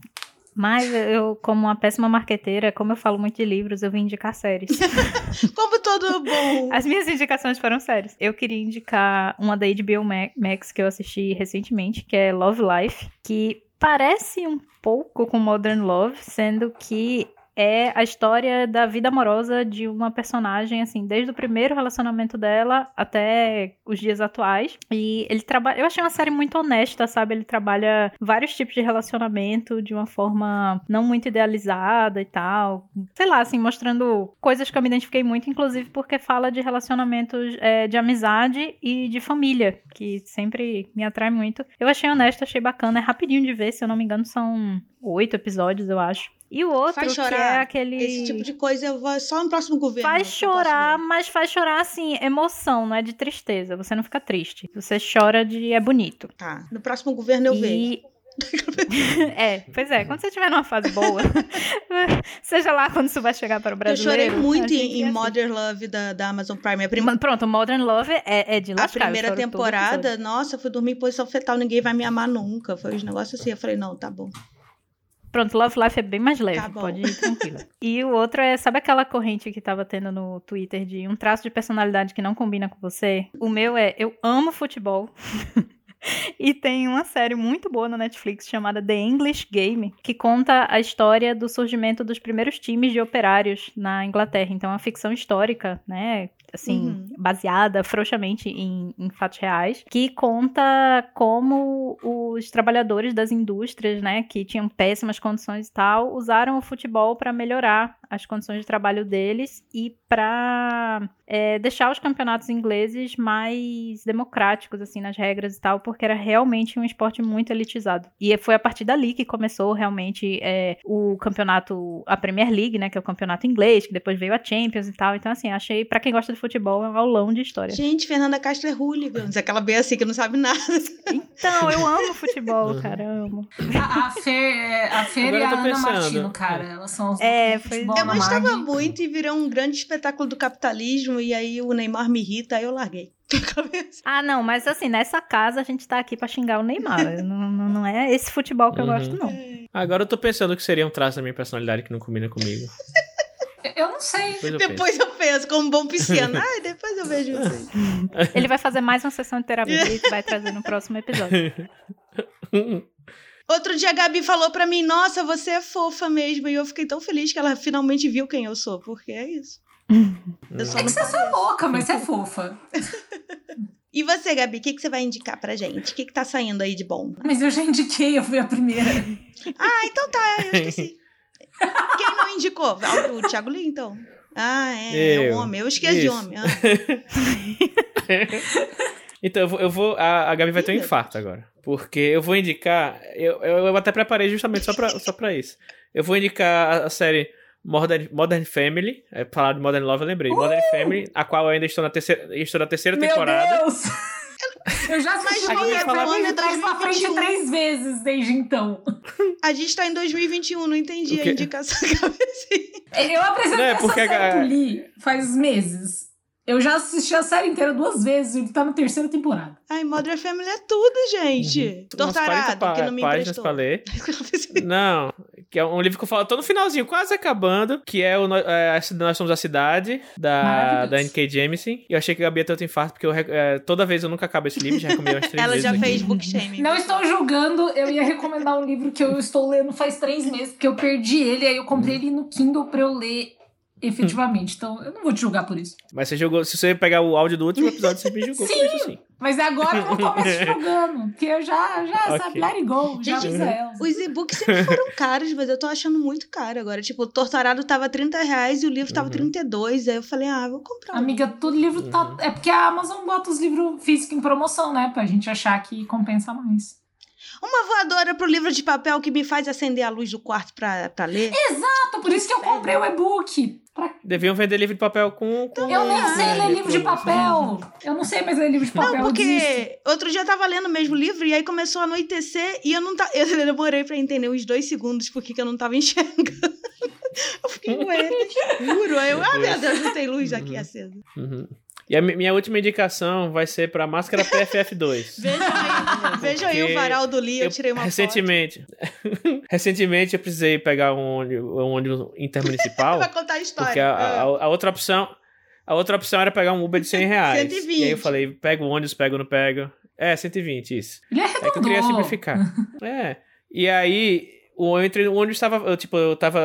Mas eu, como uma péssima marqueteira, como eu falo muito de livros, eu vim indicar séries. Como todo bom. As minhas indicações foram séries. Eu queria indicar uma da HBO Ma- Max que eu assisti recentemente, que é Love Life, que parece um pouco com Modern Love, sendo que é a história da vida amorosa de uma personagem, assim, desde o primeiro relacionamento dela até os dias atuais. E ele trabalha. Eu achei uma série muito honesta, sabe? Ele trabalha vários tipos de relacionamento de uma forma não muito idealizada e tal. Sei lá, assim, mostrando coisas que eu me identifiquei muito, inclusive porque fala de relacionamentos é, de amizade e de família, que sempre me atrai muito. Eu achei honesto, achei bacana. É rapidinho de ver, se eu não me engano, são oito episódios, eu acho. E o outro, Faz que é chorar. aquele. Esse tipo de coisa eu vou só no próximo governo. Faz eu chorar, mas faz chorar assim, emoção, não é de tristeza. Você não fica triste. Você chora de é bonito. Tá. No próximo governo eu vejo. e... é, pois é, quando você estiver numa fase boa, seja lá quando isso vai chegar para o Eu brasileiro. chorei muito a em, em é assim. Modern Love da, da Amazon Prime. A, prim- Ma- Pronto, Modern Love é, é de a lascar, eu primeira temporada, nossa, eu fui dormir em posição fetal, ninguém vai me amar nunca. Foi uns negócios assim. Eu falei, não, tá bom. Pronto, Love Life é bem mais leve, Tá pode ir tranquilo. e o outro é, sabe aquela corrente que tava tendo no Twitter de um traço de personalidade que não combina com você? O meu é, eu amo futebol. E tem uma série muito boa na Netflix chamada The English Game, que conta a história do surgimento dos primeiros times de operários na Inglaterra. Então, é uma ficção histórica, né? Assim, Uhum. baseada frouxamente em, em fatos reais, que conta como os trabalhadores das indústrias, né, que tinham péssimas condições e tal, usaram o futebol para melhorar as condições de trabalho deles e para deixar os campeonatos ingleses mais democráticos, assim, nas regras e tal, porque era realmente um esporte muito elitizado. E foi a partir dali que começou realmente é, o campeonato, a Premier League, né, que é o campeonato inglês, que depois veio a Champions e tal. Então, assim, achei, para quem gosta de futebol, é um aulão de história. Gente, Fernanda Castro é hooligans. Aquela bem assim que não sabe nada. Então, eu amo futebol, cara, eu amo. A, a Fer, a Fer Agora e a Ana pensando. Martino, cara. Elas são os É, foi- futebol Eu gostava muito e virou um grande espetáculo do capitalismo. E aí o Neymar me irrita, aí eu larguei. Ah, não, mas assim, nessa casa a gente tá aqui pra xingar o Neymar. não, não, não é esse futebol que eu Uhum. gosto, não. Agora eu tô pensando que seria um traço da minha personalidade que não combina comigo. Eu não sei. Depois eu penso. Depois eu penso, como bom pisciano. Ai, depois eu vejo isso aí. Ele vai fazer mais uma sessão de terapia e vai trazer no próximo episódio. Outro dia a Gabi falou pra mim, nossa, você é fofa mesmo. E eu fiquei tão feliz que ela finalmente viu quem eu sou, porque é isso. Eu só É não que você é só louca, mas você é fofa. E você, Gabi, o que, que você vai indicar pra gente? O que, que tá saindo aí de bom? Mas eu já indiquei, eu fui a primeira. Ah, então tá, eu esqueci. Quem não indicou? Ah, O Thiago então. Ah, é, é Eu. o homem. Eu esqueci de homem. Ah. Então, eu vou. Eu vou a, a Gabi vai ter um infarto agora. Porque eu vou indicar. Eu, eu, eu até preparei justamente só pra, só pra isso. Eu vou indicar a, a série Modern, Modern Family. É, falar de Modern Love, eu lembrei. Modern Family, a qual eu ainda estou na terceira, estou na terceira Meu temporada. Deus! Eu já assisti falar- Family de trás pra frente 2021. três vezes desde então. A gente tá em 2021, não entendi a indicação assim. Eu apresentei é essa porque a- série Lee faz meses. Eu já assisti a série inteira duas vezes, ele tá na terceira temporada. Ai, Modern Family é tudo, gente. Uhum. Umas 40 Tortarado, que não me páginas emprestou. pra ler. Não, que é um livro que eu falo, tô no finalzinho, quase acabando, que é o é, Nós Somos a Cidade, da, da N.K. Jemisin. E eu achei que a Gabi ia ter outro infarto, porque eu, é, toda vez eu nunca acabo esse livro, já recomendei umas três Ela vezes já aqui. fez book shaming. Não estou julgando, eu ia recomendar um livro que eu estou lendo faz três meses, porque eu perdi ele, aí eu comprei ele no Kindle pra eu ler efetivamente. Então, eu não vou te julgar por isso. Mas você jogou, se você pegar o áudio do último episódio, você me julgou por isso, sim. Mas agora eu não te julgando, porque eu já, já Ok. sabe, let it go, já Gente, ela. Os e-books sempre foram caros, mas eu tô achando muito caro agora. Tipo, o Torturado tava 30 reais e o livro tava Uhum. 32. Aí eu falei, ah, vou comprar. um. Amiga, todo livro tá. Uhum. É porque a Amazon bota os livros físicos em promoção, né? Pra gente achar que compensa mais. Uma voadora pro livro de papel que me faz acender a luz do quarto pra, pra ler. Exato, por isso que eu comprei o e-book. Pra- Deviam vender livro de papel com. com Eu nem sei né, ler livro de papel. Eu não sei mais ler livro de papel. Não, porque outro dia eu tava lendo o mesmo livro e aí começou a anoitecer e eu não tá, eu demorei pra entender uns dois segundos porque que eu não tava enxergando. Eu fiquei, ué, juro. Aí eu, ah, meu Deus, não tem luz aqui acesa. Uhum. E a mi- minha última indicação vai ser pra máscara PFF2. Vejam aí, vejam aí o varal do Lee, eu, Eu- tirei uma recentemente, recentemente eu precisei pegar um ônibus, um ônibus intermunicipal. foto. Vai contar a história. Porque a, a- a outra opção. A outra opção era pegar um Uber de 100 reais. 120. E aí eu falei, pego o ônibus, pego ou não pego. É, 120, isso. Ele É que eu queria simplificar. é. E aí, eu entrei, o ônibus tava. Eu, tipo, eu tava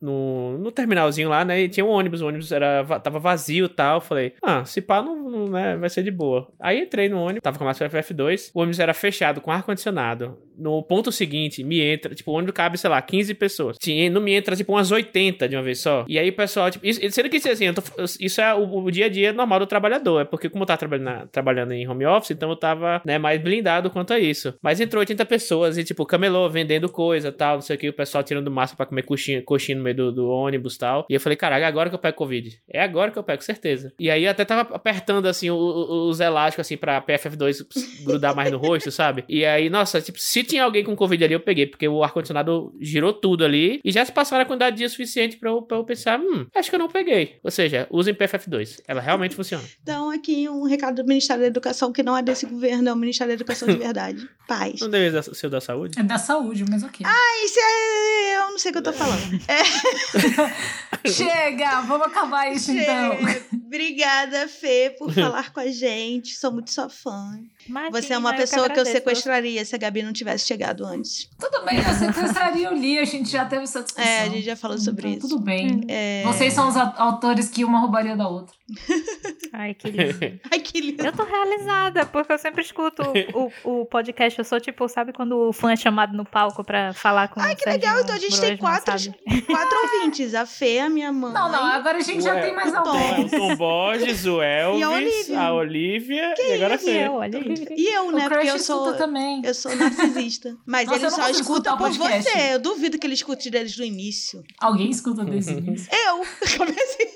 no, no terminalzinho lá, né? E tinha um ônibus, o ônibus era, va- tava vazio e tal. Falei, ah, se pá, não, não, né, vai ser de boa. Aí entrei no ônibus, tava com a máscara FF2, o ônibus era fechado com ar-condicionado. No ponto seguinte, me entra, tipo, o ônibus cabe, sei lá, 15 pessoas. Tinha, não me entra, tipo, umas 80 de uma vez só. E aí o pessoal, tipo, isso, sendo que assim, eu tô- isso é o, o dia a dia normal do trabalhador. É porque, como eu tava trabalhando, trabalhando em home office, então eu tava, né, mais blindado quanto a isso. Mas entrou 80 pessoas e, tipo, camelô vendendo coisa tal, não sei o que, o pessoal tirando massa pra comer coxinha, coxinha no meio do, do ônibus tal. E eu falei, caraca, é agora que eu pego Covid. É agora que eu pego, certeza. E aí eu até tava apertando, assim, o- o- os elásticos, assim, pra PFF2 grudar mais no rosto, sabe? E aí, nossa, tipo, se tinha alguém com Covid ali, eu peguei, porque o ar-condicionado girou tudo ali e já se passaram a quantidade de dias suficiente pra eu, pra eu pensar, hum, acho que eu não peguei. Ou seja, usem PFF2. Ela realmente funciona. Então, aqui um recado do Ministério da Educação, que não é desse governo, é o Ministério da Educação de verdade. Paz. Não deve ser o da saúde? É da saúde, mas ok. Ah, isso é. Eu não sei o que eu tô falando. Chega, vamos acabar isso então. Chega. Obrigada, Fê, por falar com a gente. Sou muito sua fã. Imagina, Você é uma eu pessoa que eu agradeço. sequestraria se a Gabi não tivesse chegado antes. Tudo bem, eu sequestraria o Lee, a gente já teve essa discussão. É, a gente já falou sobre Então, isso. Tudo bem. É... Vocês são os a- autores que uma roubaria da outra. Ai, que lindo. Ai, que lindo. Eu tô realizada, porque eu sempre escuto o, o, o podcast. Eu sou tipo, sabe quando o fã é chamado no palco pra falar com Ai, que Serginho legal. Então a gente tem quatro, quatro ouvintes. A Fê, a minha mãe. Não, não, agora a gente já tem mais alguém. O Tom Borges, o Elvis, Olivia. a Olivia e agora a E Fê. eu, olha aí. E eu, né? o Porque eu sou. escuta também. Eu sou narcisista. Mas Nossa, ele só escuta o por podcast. você. Eu duvido que ele escute desde o início. Alguém escuta desse início. Eu! Comecei.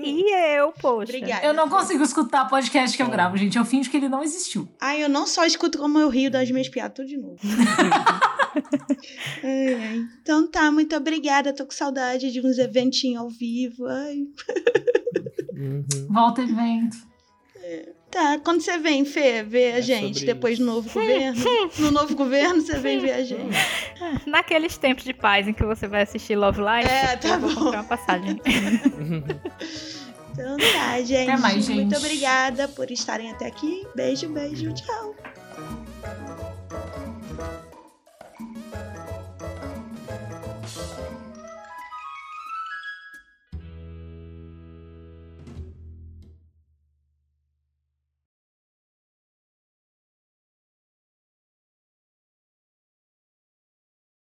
E eu, poxa. Obrigada. Eu não consigo escutar podcast que eu gravo, gente. Eu finjo que ele não existiu. Ai, eu não só escuto como eu rio das minhas piadas tudo de novo. Ai, ai. Então tá, muito obrigada. Tô com saudade de uns eventinhos ao vivo. Ai. Uhum. Volta evento. Tá, quando você vem, Fê, ver a É gente depois do novo governo? No novo governo, você vem ver a gente. Naqueles tempos de paz em que você vai assistir Love Live, É, tá eu vou bom. comprar uma passagem. Então tá, gente. Até mais, gente. Muito obrigada por estarem até aqui. Beijo, beijo, tchau.